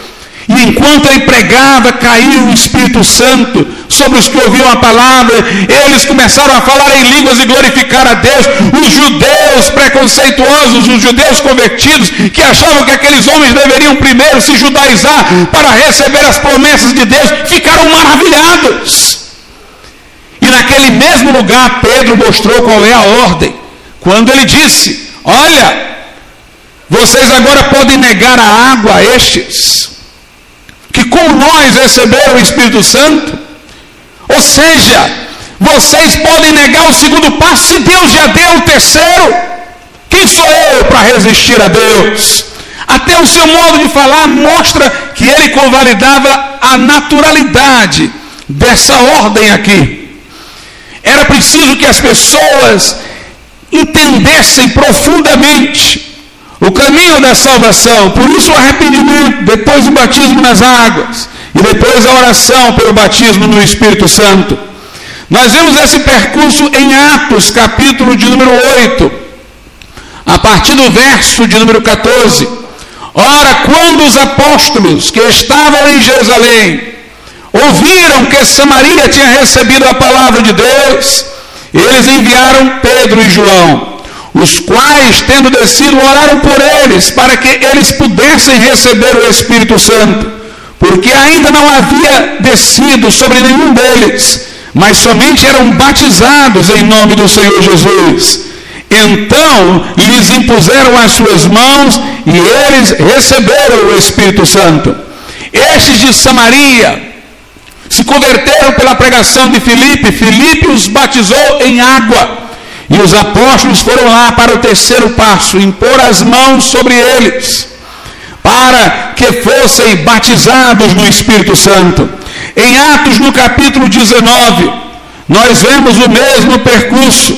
[SPEAKER 1] E enquanto ele pregava, caiu o Espírito Santo sobre os que ouviam a palavra. Eles começaram a falar em línguas e glorificar a Deus. Os judeus preconceituosos, os judeus convertidos, que achavam que aqueles homens deveriam primeiro se judaizar para receber as promessas de Deus, ficaram maravilhados. E naquele mesmo lugar, Pedro mostrou qual é a ordem. Quando ele disse: Olha, vocês agora podem negar a água a estes que como nós receberam o Espírito Santo. Ou seja, vocês podem negar o segundo passo se Deus já deu o terceiro. Quem sou eu para resistir a Deus? Até o seu modo de falar mostra que ele convalidava a naturalidade dessa ordem aqui. Era preciso que as pessoas entendessem profundamente o caminho da salvação, por isso o arrependimento, depois o batismo nas águas, e depois a oração pelo batismo no Espírito Santo. Nós vemos esse percurso em Atos, capítulo de número 8, a partir do verso de número 14. Ora, quando os apóstolos que estavam em Jerusalém ouviram que Samaria tinha recebido a palavra de Deus, eles enviaram Pedro e João os quais, tendo descido, oraram por eles, para que eles pudessem receber o Espírito Santo, porque ainda não havia descido sobre nenhum deles, mas somente eram batizados em nome do Senhor Jesus. Então lhes impuseram as suas mãos e eles receberam o Espírito Santo. Estes de Samaria se converteram pela pregação de Filipe, Filipe os batizou em água. E os apóstolos foram lá para o terceiro passo, impor as mãos sobre eles, para que fossem batizados no Espírito Santo. Em Atos, no capítulo 19, nós vemos o mesmo percurso.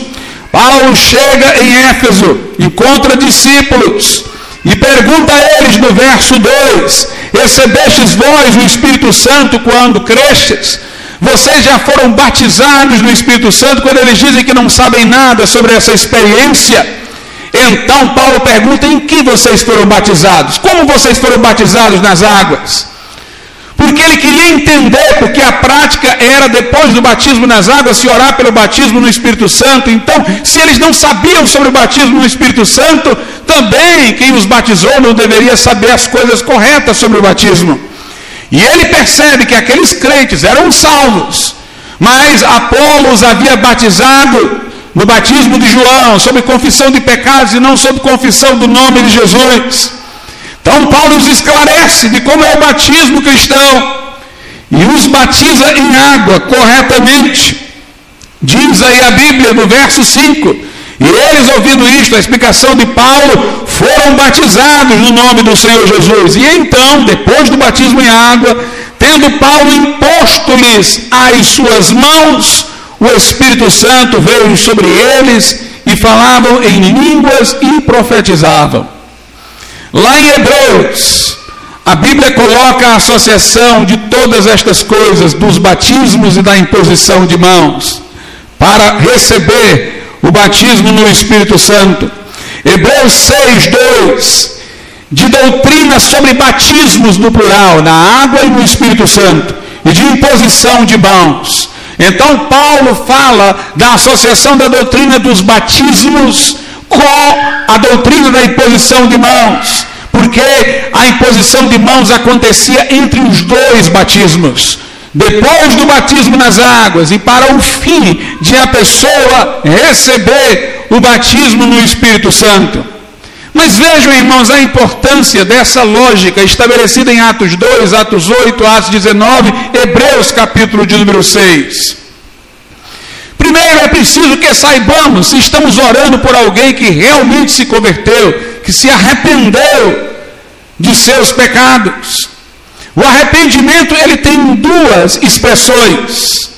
[SPEAKER 1] Paulo chega em Éfeso, encontra discípulos e pergunta a eles no verso 2: Recebestes vós o Espírito Santo quando crestes? Vocês já foram batizados no Espírito Santo quando eles dizem que não sabem nada sobre essa experiência. Então Paulo pergunta: em que vocês foram batizados? Como vocês foram batizados nas águas? Porque ele queria entender, porque a prática era depois do batismo nas águas se orar pelo batismo no Espírito Santo. Então, se eles não sabiam sobre o batismo no Espírito Santo, também quem os batizou não deveria saber as coisas corretas sobre o batismo. E ele percebe que aqueles crentes eram salvos, mas Apolo os havia batizado no batismo de João, sob confissão de pecados e não sob confissão do nome de Jesus. Então Paulo os esclarece de como é o batismo cristão e os batiza em água corretamente. Diz aí a Bíblia no verso 5: e eles, ouvindo isto, a explicação de Paulo, foram batizados no nome do Senhor Jesus. E então, depois do batismo em água, tendo Paulo imposto-lhes as suas mãos, o Espírito Santo veio sobre eles e falavam em línguas e profetizavam. Lá em Hebreus, a Bíblia coloca a associação de todas estas coisas, dos batismos e da imposição de mãos, para receber o batismo no Espírito Santo. Hebreus 6, 2, de doutrina sobre batismos no plural, na água e no Espírito Santo, e de imposição de mãos. Então Paulo fala da associação da doutrina dos batismos com a doutrina da imposição de mãos, porque a imposição de mãos acontecia entre os dois batismos depois do batismo nas águas e para o fim de a pessoa receber o batismo no Espírito Santo. Mas vejam, irmãos, a importância dessa lógica estabelecida em Atos 2, Atos 8, Atos 19, Hebreus capítulo de número 6. Primeiro é preciso que saibamos se estamos orando por alguém que realmente se converteu, que se arrependeu de seus pecados. O arrependimento ele tem duas expressões: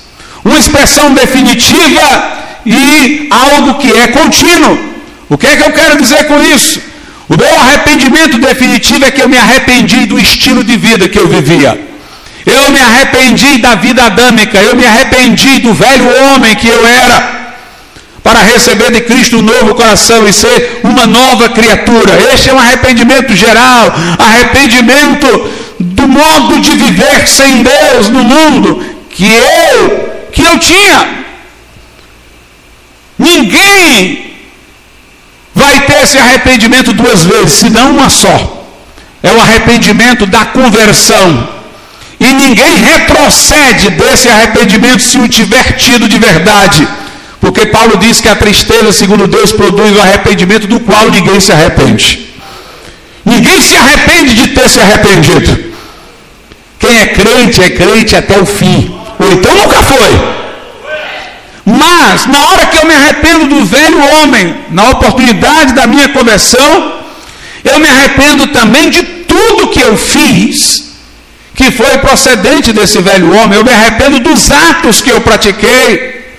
[SPEAKER 1] uma expressão definitiva e algo que é contínuo. O que é que eu quero dizer com isso? O meu arrependimento definitivo é que eu me arrependi do estilo de vida que eu vivia. Eu me arrependi da vida adâmica, eu me arrependi do velho homem que eu era para receber de Cristo um novo coração e ser uma nova criatura. Este é um arrependimento geral, arrependimento do do modo de viver sem Deus no mundo que eu que eu tinha. Ninguém vai ter esse arrependimento duas vezes, senão uma só. É o arrependimento da conversão. E ninguém retrocede desse arrependimento se o tiver tido de verdade. Porque Paulo diz que a tristeza, segundo Deus, produz o arrependimento do qual ninguém se arrepende. Ninguém se arrepende de ter se arrependido. Quem é crente é crente até o fim. Ou então nunca foi. Mas, na hora que eu me arrependo do velho homem, na oportunidade da minha conversão, eu me arrependo também de tudo que eu fiz, que foi procedente desse velho homem. Eu me arrependo dos atos que eu pratiquei,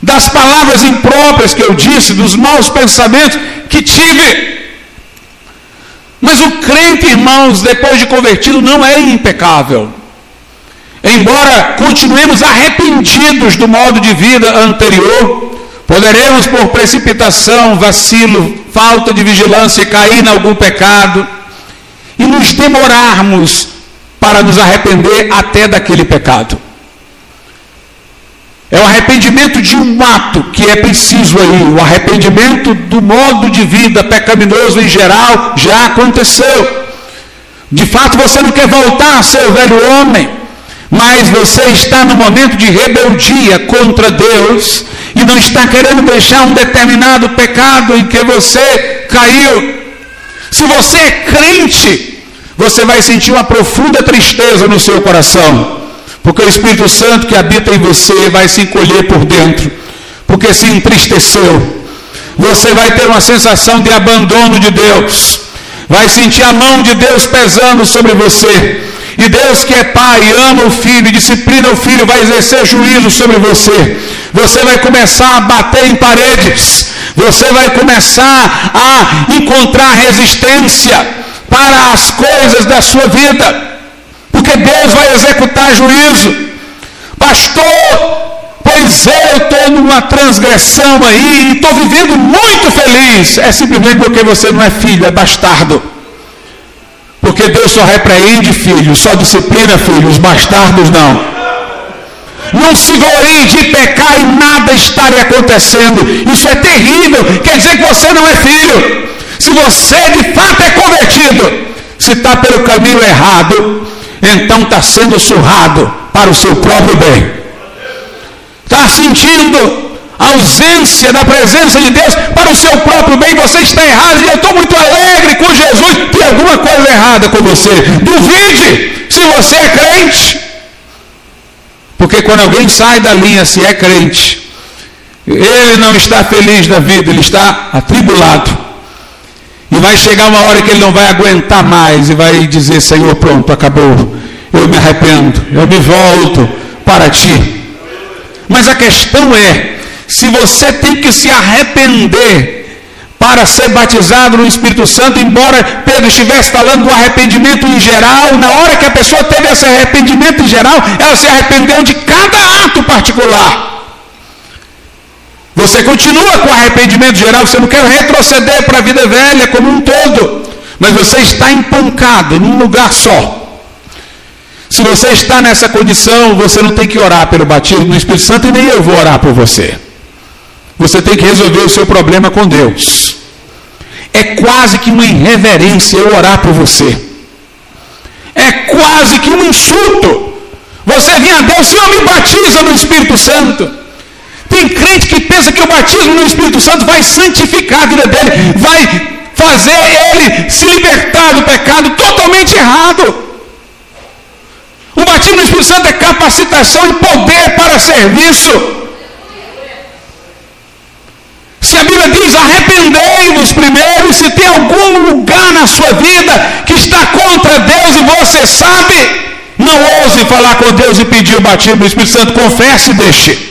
[SPEAKER 1] das palavras impróprias que eu disse, dos maus pensamentos que tive. Mas o crente, irmãos, depois de convertido, não é impecável. Embora continuemos arrependidos do modo de vida anterior, poderemos, por precipitação, vacilo, falta de vigilância, cair em algum pecado e nos demorarmos para nos arrepender até daquele pecado. É o arrependimento de um ato que é preciso aí. O arrependimento do modo de vida pecaminoso em geral já aconteceu. De fato, você não quer voltar a ser o velho homem mas você está no momento de rebeldia contra Deus e não está querendo deixar um determinado pecado em que você caiu. Se você é crente, você vai sentir uma profunda tristeza no seu coração, porque o Espírito Santo que habita em você vai se encolher por dentro, porque se entristeceu. Você vai ter uma sensação de abandono de Deus, vai sentir a mão de Deus pesando sobre você e Deus que é pai, ama o filho, disciplina o filho, vai exercer juízo sobre você. Você vai começar a bater em paredes. Você vai começar a encontrar resistência para as coisas da sua vida. Porque Deus vai executar juízo. Pastor, pois eu estou numa transgressão aí e estou vivendo muito feliz. É simplesmente porque você não é filho, é bastardo. Porque Deus só repreende filhos, só disciplina filhos, bastardos não. Não se glorie de pecar e nada estar acontecendo. Isso é terrível. Quer dizer que você não é filho. Se você de fato é convertido, se está pelo caminho errado, então está sendo surrado para o seu próprio bem. Está sentindo ausência da presença de Deus para o seu próprio bem, você está errado. E eu estou muito alegre com Jesus. Tem alguma coisa errada com você. Duvide se você é crente. Porque quando alguém sai da linha, se é crente, ele não está feliz da vida, ele está atribulado. E vai chegar uma hora que ele não vai aguentar mais e vai dizer: Senhor, pronto, acabou. Eu me arrependo, eu me volto para ti. Mas a questão é: se você tem que se arrepender para ser batizado no Espírito Santo, embora Pedro estivesse falando do arrependimento em geral, na hora que a pessoa teve esse arrependimento em geral, ela se arrependeu de cada ato particular. Você continua com arrependimento geral, você não quer retroceder para a vida velha como um todo, mas você está empancado num lugar só. Se você está nessa condição, você não tem que orar pelo batismo no Espírito Santo e nem eu vou orar por você. Você tem que resolver o seu problema com Deus. É quase que uma irreverência eu orar por você. É quase que um insulto. Você vem a Deus, Senhor, me batiza no Espírito Santo. Tem crente que pensa que o batismo no Espírito Santo vai santificar a vida dele, vai fazer ele se libertar do pecado totalmente errado. O batismo no Espírito Santo é capacitação e poder para serviço. Se a Bíblia diz arrependei-vos primeiro, se tem algum lugar na sua vida que está contra Deus e você sabe, não ouse falar com Deus e pedir o batismo do Espírito Santo, confesse e deixe,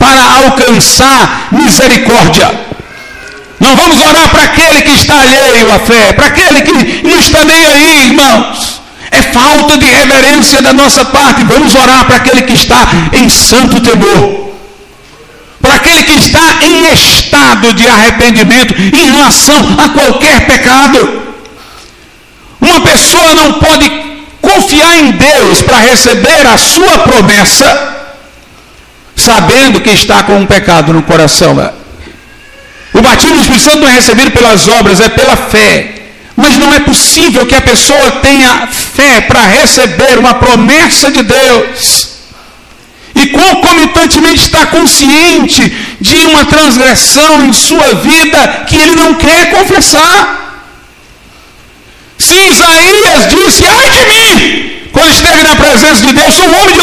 [SPEAKER 1] para alcançar misericórdia. Não vamos orar para aquele que está alheio à fé, para aquele que não está nem aí, irmãos. É falta de reverência da nossa parte. Vamos orar para aquele que está em santo temor para aquele que está em estado de arrependimento em relação a qualquer pecado. Uma pessoa não pode confiar em Deus para receber a sua promessa, sabendo que está com um pecado no coração. O batismo do Espírito Santo não é recebido pelas obras, é pela fé. Mas não é possível que a pessoa tenha fé para receber uma promessa de Deus e concomitantemente está consciente de uma transgressão em sua vida que ele não quer confessar. Se Isaías disse, ai de mim, quando esteve na presença de Deus, sou um homem de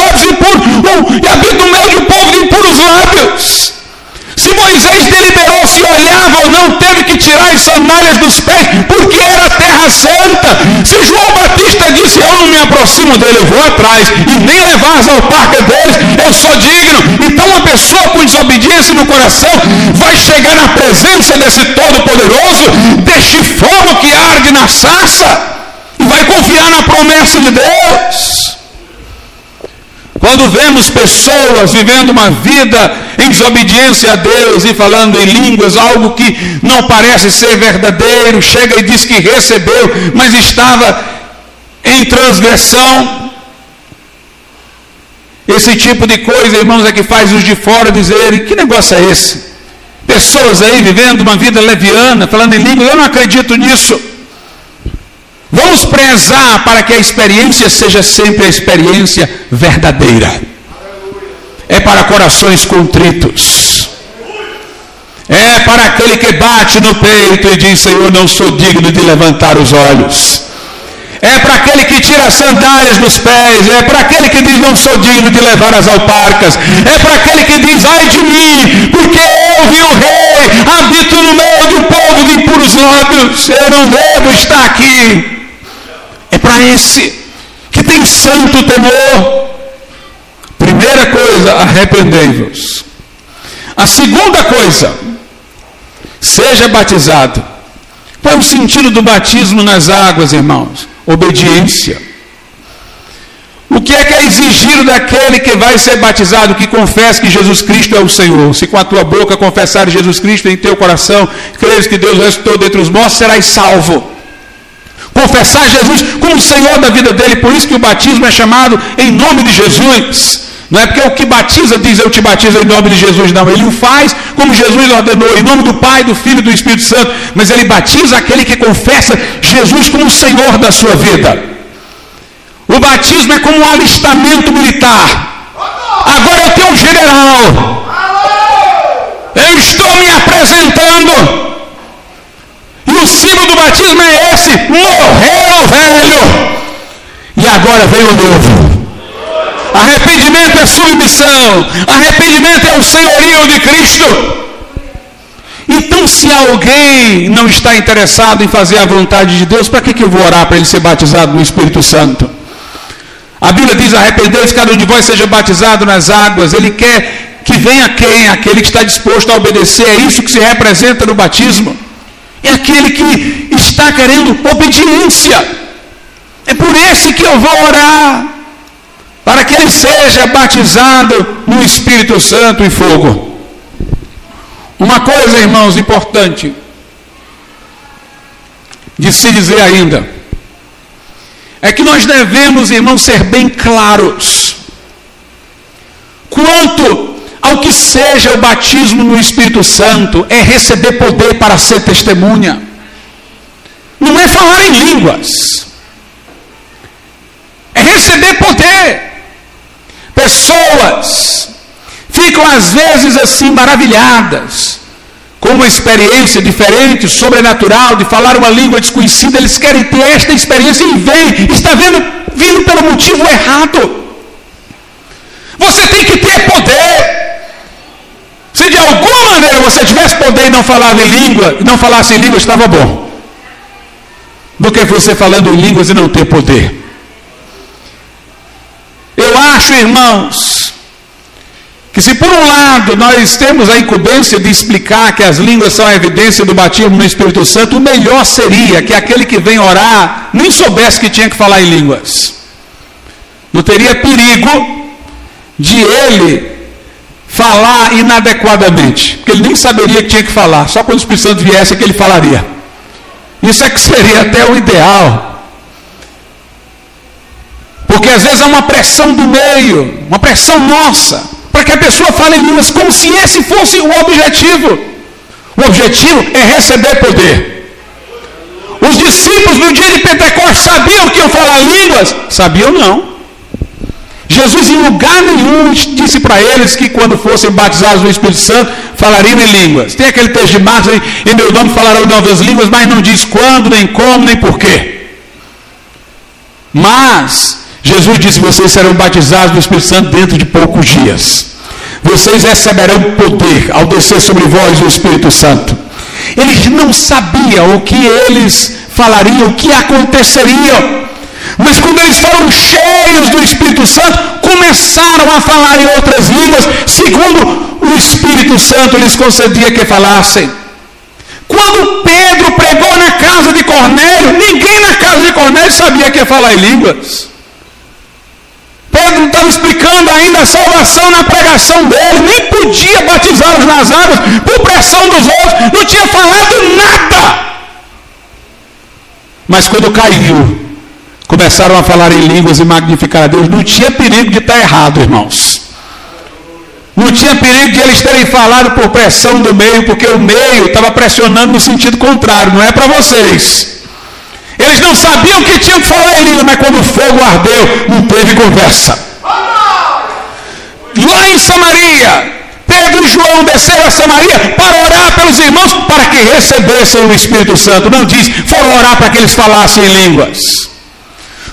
[SPEAKER 1] Moisés deliberou se olhava ou não, teve que tirar as sandálias dos pés, porque era terra santa. Se João Batista disse, eu não me aproximo dele, eu vou atrás, e nem levar as alparcas deles, eu sou digno. Então uma pessoa com desobediência no coração vai chegar na presença desse Todo-Poderoso, deste fogo que arde na sarça, e vai confiar na promessa de Deus. Quando vemos pessoas vivendo uma vida em desobediência a Deus e falando em línguas, algo que não parece ser verdadeiro, chega e diz que recebeu, mas estava em transgressão. Esse tipo de coisa, irmãos, é que faz os de fora dizerem: que negócio é esse? Pessoas aí vivendo uma vida leviana, falando em línguas, eu não acredito nisso. Vamos prezar para que a experiência seja sempre a experiência verdadeira. É para corações contritos. É para aquele que bate no peito e diz: Senhor, não sou digno de levantar os olhos. É para aquele que tira as sandálias dos pés. É para aquele que diz: Não sou digno de levar as alparcas. É para aquele que diz: Ai de mim, porque eu vi o rei, habito no meio um povo de impuros lábios. Eu não devo estar aqui é para esse que tem santo temor. Primeira coisa, arrependei-vos. A segunda coisa, seja batizado. Qual é o sentido do batismo nas águas, irmãos? Obediência. O que é que é exigido daquele que vai ser batizado, que confessa que Jesus Cristo é o Senhor? Se com a tua boca confessar Jesus Cristo em teu coração, creres que Deus ressuscitou dentre os mortos, serás salvo confessar Jesus como Senhor da vida dele. Por isso que o batismo é chamado em nome de Jesus. Não é porque o que batiza diz eu te batizo em nome de Jesus, não. Ele o faz como Jesus ordenou, em nome do Pai, do Filho e do Espírito Santo. Mas ele batiza aquele que confessa Jesus como Senhor da sua vida. O batismo é como um alistamento militar. Agora eu tenho um general. Eu estou me apresentando o símbolo do batismo é esse: morreu o velho e agora veio o novo. Arrependimento é submissão, arrependimento é o senhorio de Cristo. Então, se alguém não está interessado em fazer a vontade de Deus, para que, que eu vou orar para ele ser batizado no Espírito Santo? A Bíblia diz: arrependei-vos, cada um de vós seja batizado nas águas. Ele quer que venha quem? Aquele que está disposto a obedecer. É isso que se representa no batismo é aquele que está querendo obediência. É por esse que eu vou orar, para que ele seja batizado no Espírito Santo e fogo. Uma coisa, irmãos, importante de se dizer ainda, é que nós devemos, irmãos, ser bem claros quanto ao que seja o batismo no Espírito Santo, é receber poder para ser testemunha. Não é falar em línguas. É receber poder. Pessoas ficam às vezes assim maravilhadas com uma experiência diferente, sobrenatural, de falar uma língua desconhecida, eles querem ter esta experiência e vem, está vendo, vindo pelo motivo errado. Você tem que ter poder. Se de alguma maneira você tivesse poder e não falava em língua, não falasse em língua, estava bom. Do que você falando em línguas e não ter poder. Acho, irmãos, que se por um lado nós temos a incumbência de explicar que as línguas são a evidência do batismo no Espírito Santo, o melhor seria que aquele que vem orar nem soubesse que tinha que falar em línguas. Não teria perigo de ele falar inadequadamente, porque ele nem saberia que tinha que falar, só quando o Espírito Santo viesse é que ele falaria. Isso é que seria até o ideal. Porque às vezes há uma pressão do meio, uma pressão nossa, para que a pessoa fale em línguas como se esse fosse o objetivo. O objetivo é receber poder. Os discípulos no dia de Pentecostes sabiam que iam falar línguas? Sabiam não. Jesus em lugar nenhum disse para eles que quando fossem batizados no Espírito Santo falariam em línguas. Tem aquele texto de Marcos em meu nome falarão novas línguas, mas não diz quando, nem como, nem porquê. Mas Jesus disse: vocês serão batizados no Espírito Santo dentro de poucos dias. Vocês receberão poder ao descer sobre vós o Espírito Santo. Eles não sabiam o que eles falariam, o que aconteceria. Mas quando eles foram cheios do Espírito Santo, começaram a falar em outras línguas, segundo o Espírito Santo lhes concedia que falassem. Quando Pedro pregou na casa de Cornélio, ninguém na casa de Cornélio sabia que ia falar em línguas. Pedro estava explicando ainda a salvação na pregação dele, nem podia batizar os nas águas por pressão dos outros, não tinha falado nada. Mas quando caiu, começaram a falar em línguas e magnificar a Deus. Não tinha perigo de estar errado, irmãos. Não tinha perigo de eles terem falado por pressão do meio, porque o meio estava pressionando no sentido contrário, não é para vocês. Eles não sabiam que tinham que falar em língua, mas quando o fogo ardeu, não teve conversa. Lá em Samaria, Pedro e João desceram a Samaria para orar pelos irmãos para que recebessem o Espírito Santo. Não diz, foram orar para que eles falassem em línguas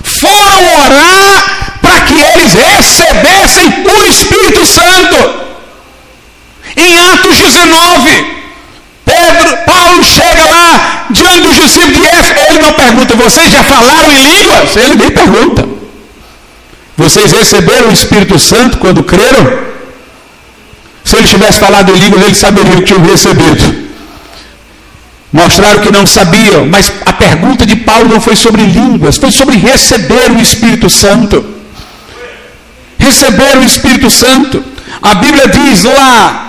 [SPEAKER 1] foram orar para que eles recebessem o Espírito Santo. Em Atos 19, Pedro, Paulo chega lá diante dos discípulos de ele não pergunta, vocês já falaram em línguas? Ele nem pergunta. Vocês receberam o Espírito Santo quando creram? Se ele tivesse falado em línguas, ele saberia que tinham recebido. Mostraram que não sabiam, mas a pergunta de Paulo não foi sobre línguas, foi sobre receber o Espírito Santo. Receber o Espírito Santo. A Bíblia diz lá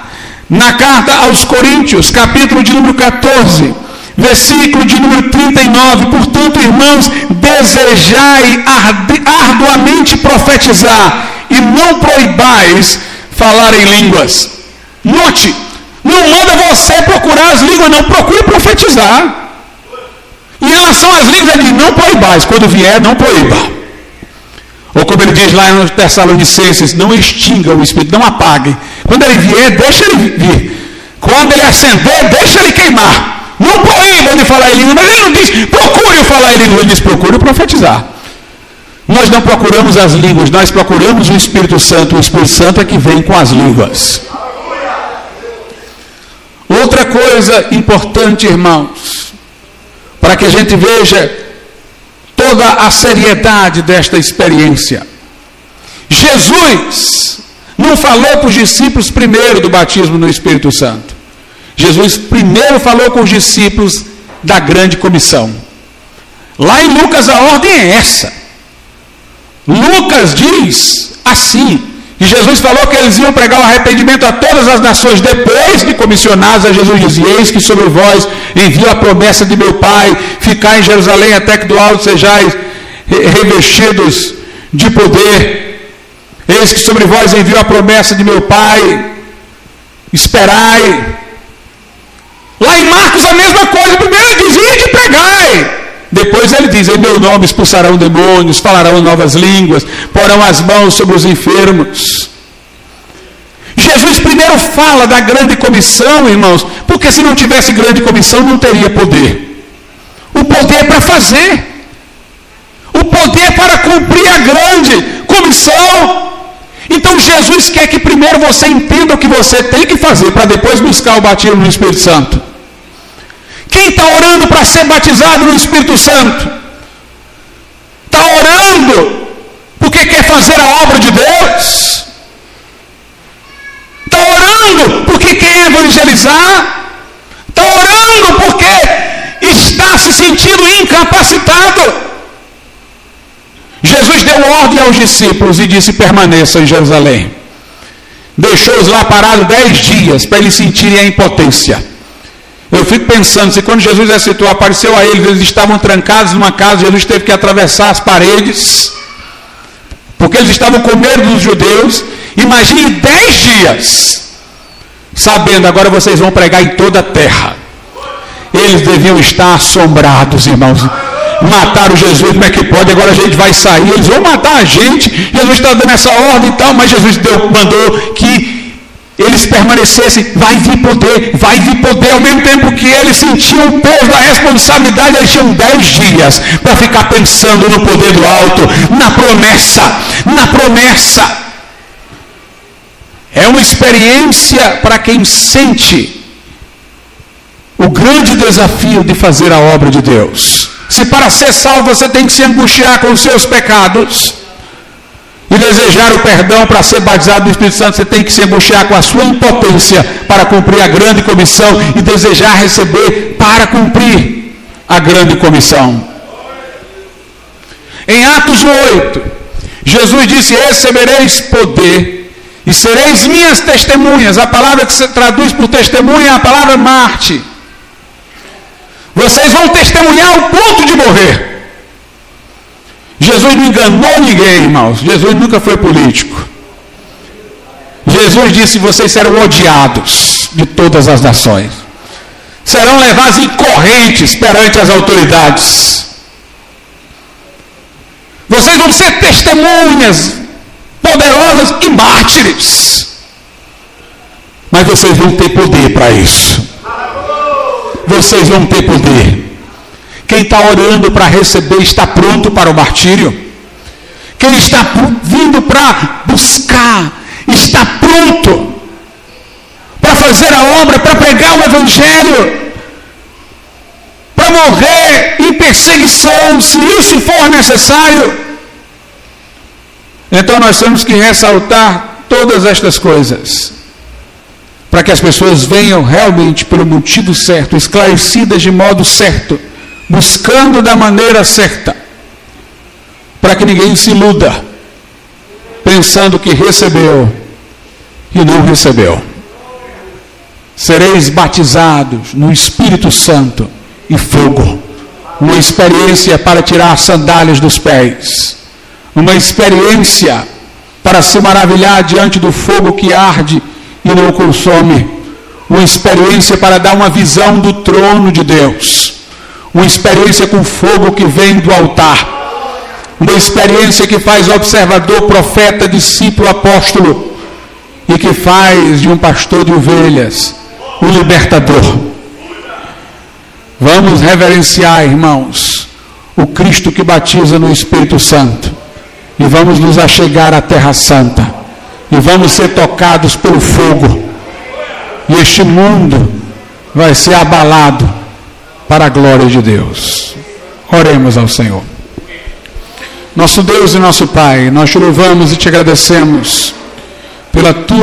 [SPEAKER 1] na carta aos Coríntios, capítulo de número 14, versículo de número 39, portanto, irmãos, desejai arduamente profetizar e não proibais falar em línguas. Note, não manda você procurar as línguas, não. Procure profetizar. Em relação às línguas, ele diz, não proibais. Quando vier, não proíba. Ou como ele diz lá nos Tessalonicenses, não extinga o Espírito, não apague. Quando ele vier, deixa ele vir. Quando ele acender, deixa ele queimar. Não proíba de falar em língua, mas ele não diz, procure falar em língua, ele diz, procure profetizar. Nós não procuramos as línguas, nós procuramos o Espírito Santo. O Espírito Santo é que vem com as línguas. Outra coisa importante, irmãos, para que a gente veja toda a seriedade desta experiência. Jesus não falou para os discípulos primeiro do batismo no Espírito Santo. Jesus primeiro falou com os discípulos da grande comissão. Lá em Lucas a ordem é essa. Lucas diz assim: e Jesus falou que eles iam pregar o arrependimento a todas as nações. Depois de comissionados, a Jesus dizia: Eis que sobre vós envio a promessa de meu Pai, ficar em Jerusalém até que do alto sejais revestidos de poder. Eis que sobre vós envio a promessa de meu Pai, esperai. Lá em Marcos a mesma coisa. Primeiro ele diz: Ide pregai. Depois ele diz: Em meu nome expulsarão demônios, falarão novas línguas, porão as mãos sobre os enfermos. Jesus primeiro fala da grande comissão, irmãos, porque se não tivesse grande comissão não teria poder. O poder é para fazer, o poder é para cumprir a grande comissão. Então Jesus quer que primeiro você entenda o que você tem que fazer para depois buscar o batismo no Espírito Santo. Quem está orando para ser batizado no Espírito Santo? Está orando porque quer fazer a obra de Deus? Está orando porque quer evangelizar? Está orando porque está se sentindo incapacitado? Jesus deu ordem aos discípulos e disse: permaneçam em Jerusalém. Deixou-os lá parados dez dias para eles sentirem a impotência. Eu fico pensando, se quando Jesus ressuscitou, apareceu a eles, eles estavam trancados numa casa, Jesus teve que atravessar as paredes, Porque eles estavam com medo dos judeus. Imagine dez dias, sabendo agora vocês vão pregar em toda a terra. Eles deviam estar assombrados, irmãos. Mataram Jesus, como é que pode? Agora a gente vai sair, eles vão matar a gente. Jesus está dando essa ordem e tal, mas Jesus deu, mandou que eles permanecessem, vai vir poder, vai vir poder, ao mesmo tempo que eles sentiam o peso da responsabilidade, eles tinham dez dias para ficar pensando no poder do alto, na promessa, na promessa. É uma experiência para quem sente o grande desafio de fazer a obra de Deus. Se para ser salvo você tem que se angustiar com os seus pecados, e desejar o perdão para ser batizado no Espírito Santo, você tem que se angustiar com a sua impotência para cumprir a grande comissão e desejar receber para cumprir a grande comissão. Em Atos 8, Jesus disse: Recebereis poder e sereis minhas testemunhas. A palavra que se traduz por testemunha é a palavra Marte. Vocês vão testemunhar ao ponto de morrer. Jesus não enganou ninguém, irmãos. Jesus nunca foi político. Jesus disse: vocês serão odiados de todas as nações. Serão levados em correntes perante as autoridades. Vocês vão ser testemunhas poderosas e mártires. Mas vocês vão ter poder para isso. Vocês vão ter poder. Quem está orando para receber está pronto para o martírio. Quem está vindo para buscar está pronto para fazer a obra, para pregar o Evangelho, para morrer em perseguição, se isso for necessário. Então nós temos que ressaltar todas estas coisas, para que as pessoas venham realmente pelo motivo certo, esclarecidas de modo certo buscando da maneira certa, para que ninguém se iluda, pensando que recebeu e não recebeu. Sereis batizados no Espírito Santo e fogo, uma experiência para tirar as sandálias dos pés, uma experiência para se maravilhar diante do fogo que arde e não consome, uma experiência para dar uma visão do trono de Deus. Uma experiência com fogo que vem do altar, uma experiência que faz observador, profeta, discípulo, apóstolo, e que faz de um pastor de ovelhas um libertador. Vamos reverenciar, irmãos, o Cristo que batiza no Espírito Santo, e vamos nos achegar à Terra Santa, e vamos ser tocados pelo fogo, e este mundo vai ser abalado para a glória de Deus. Oremos ao Senhor. Nosso Deus e nosso Pai, nós te louvamos e te agradecemos pela tua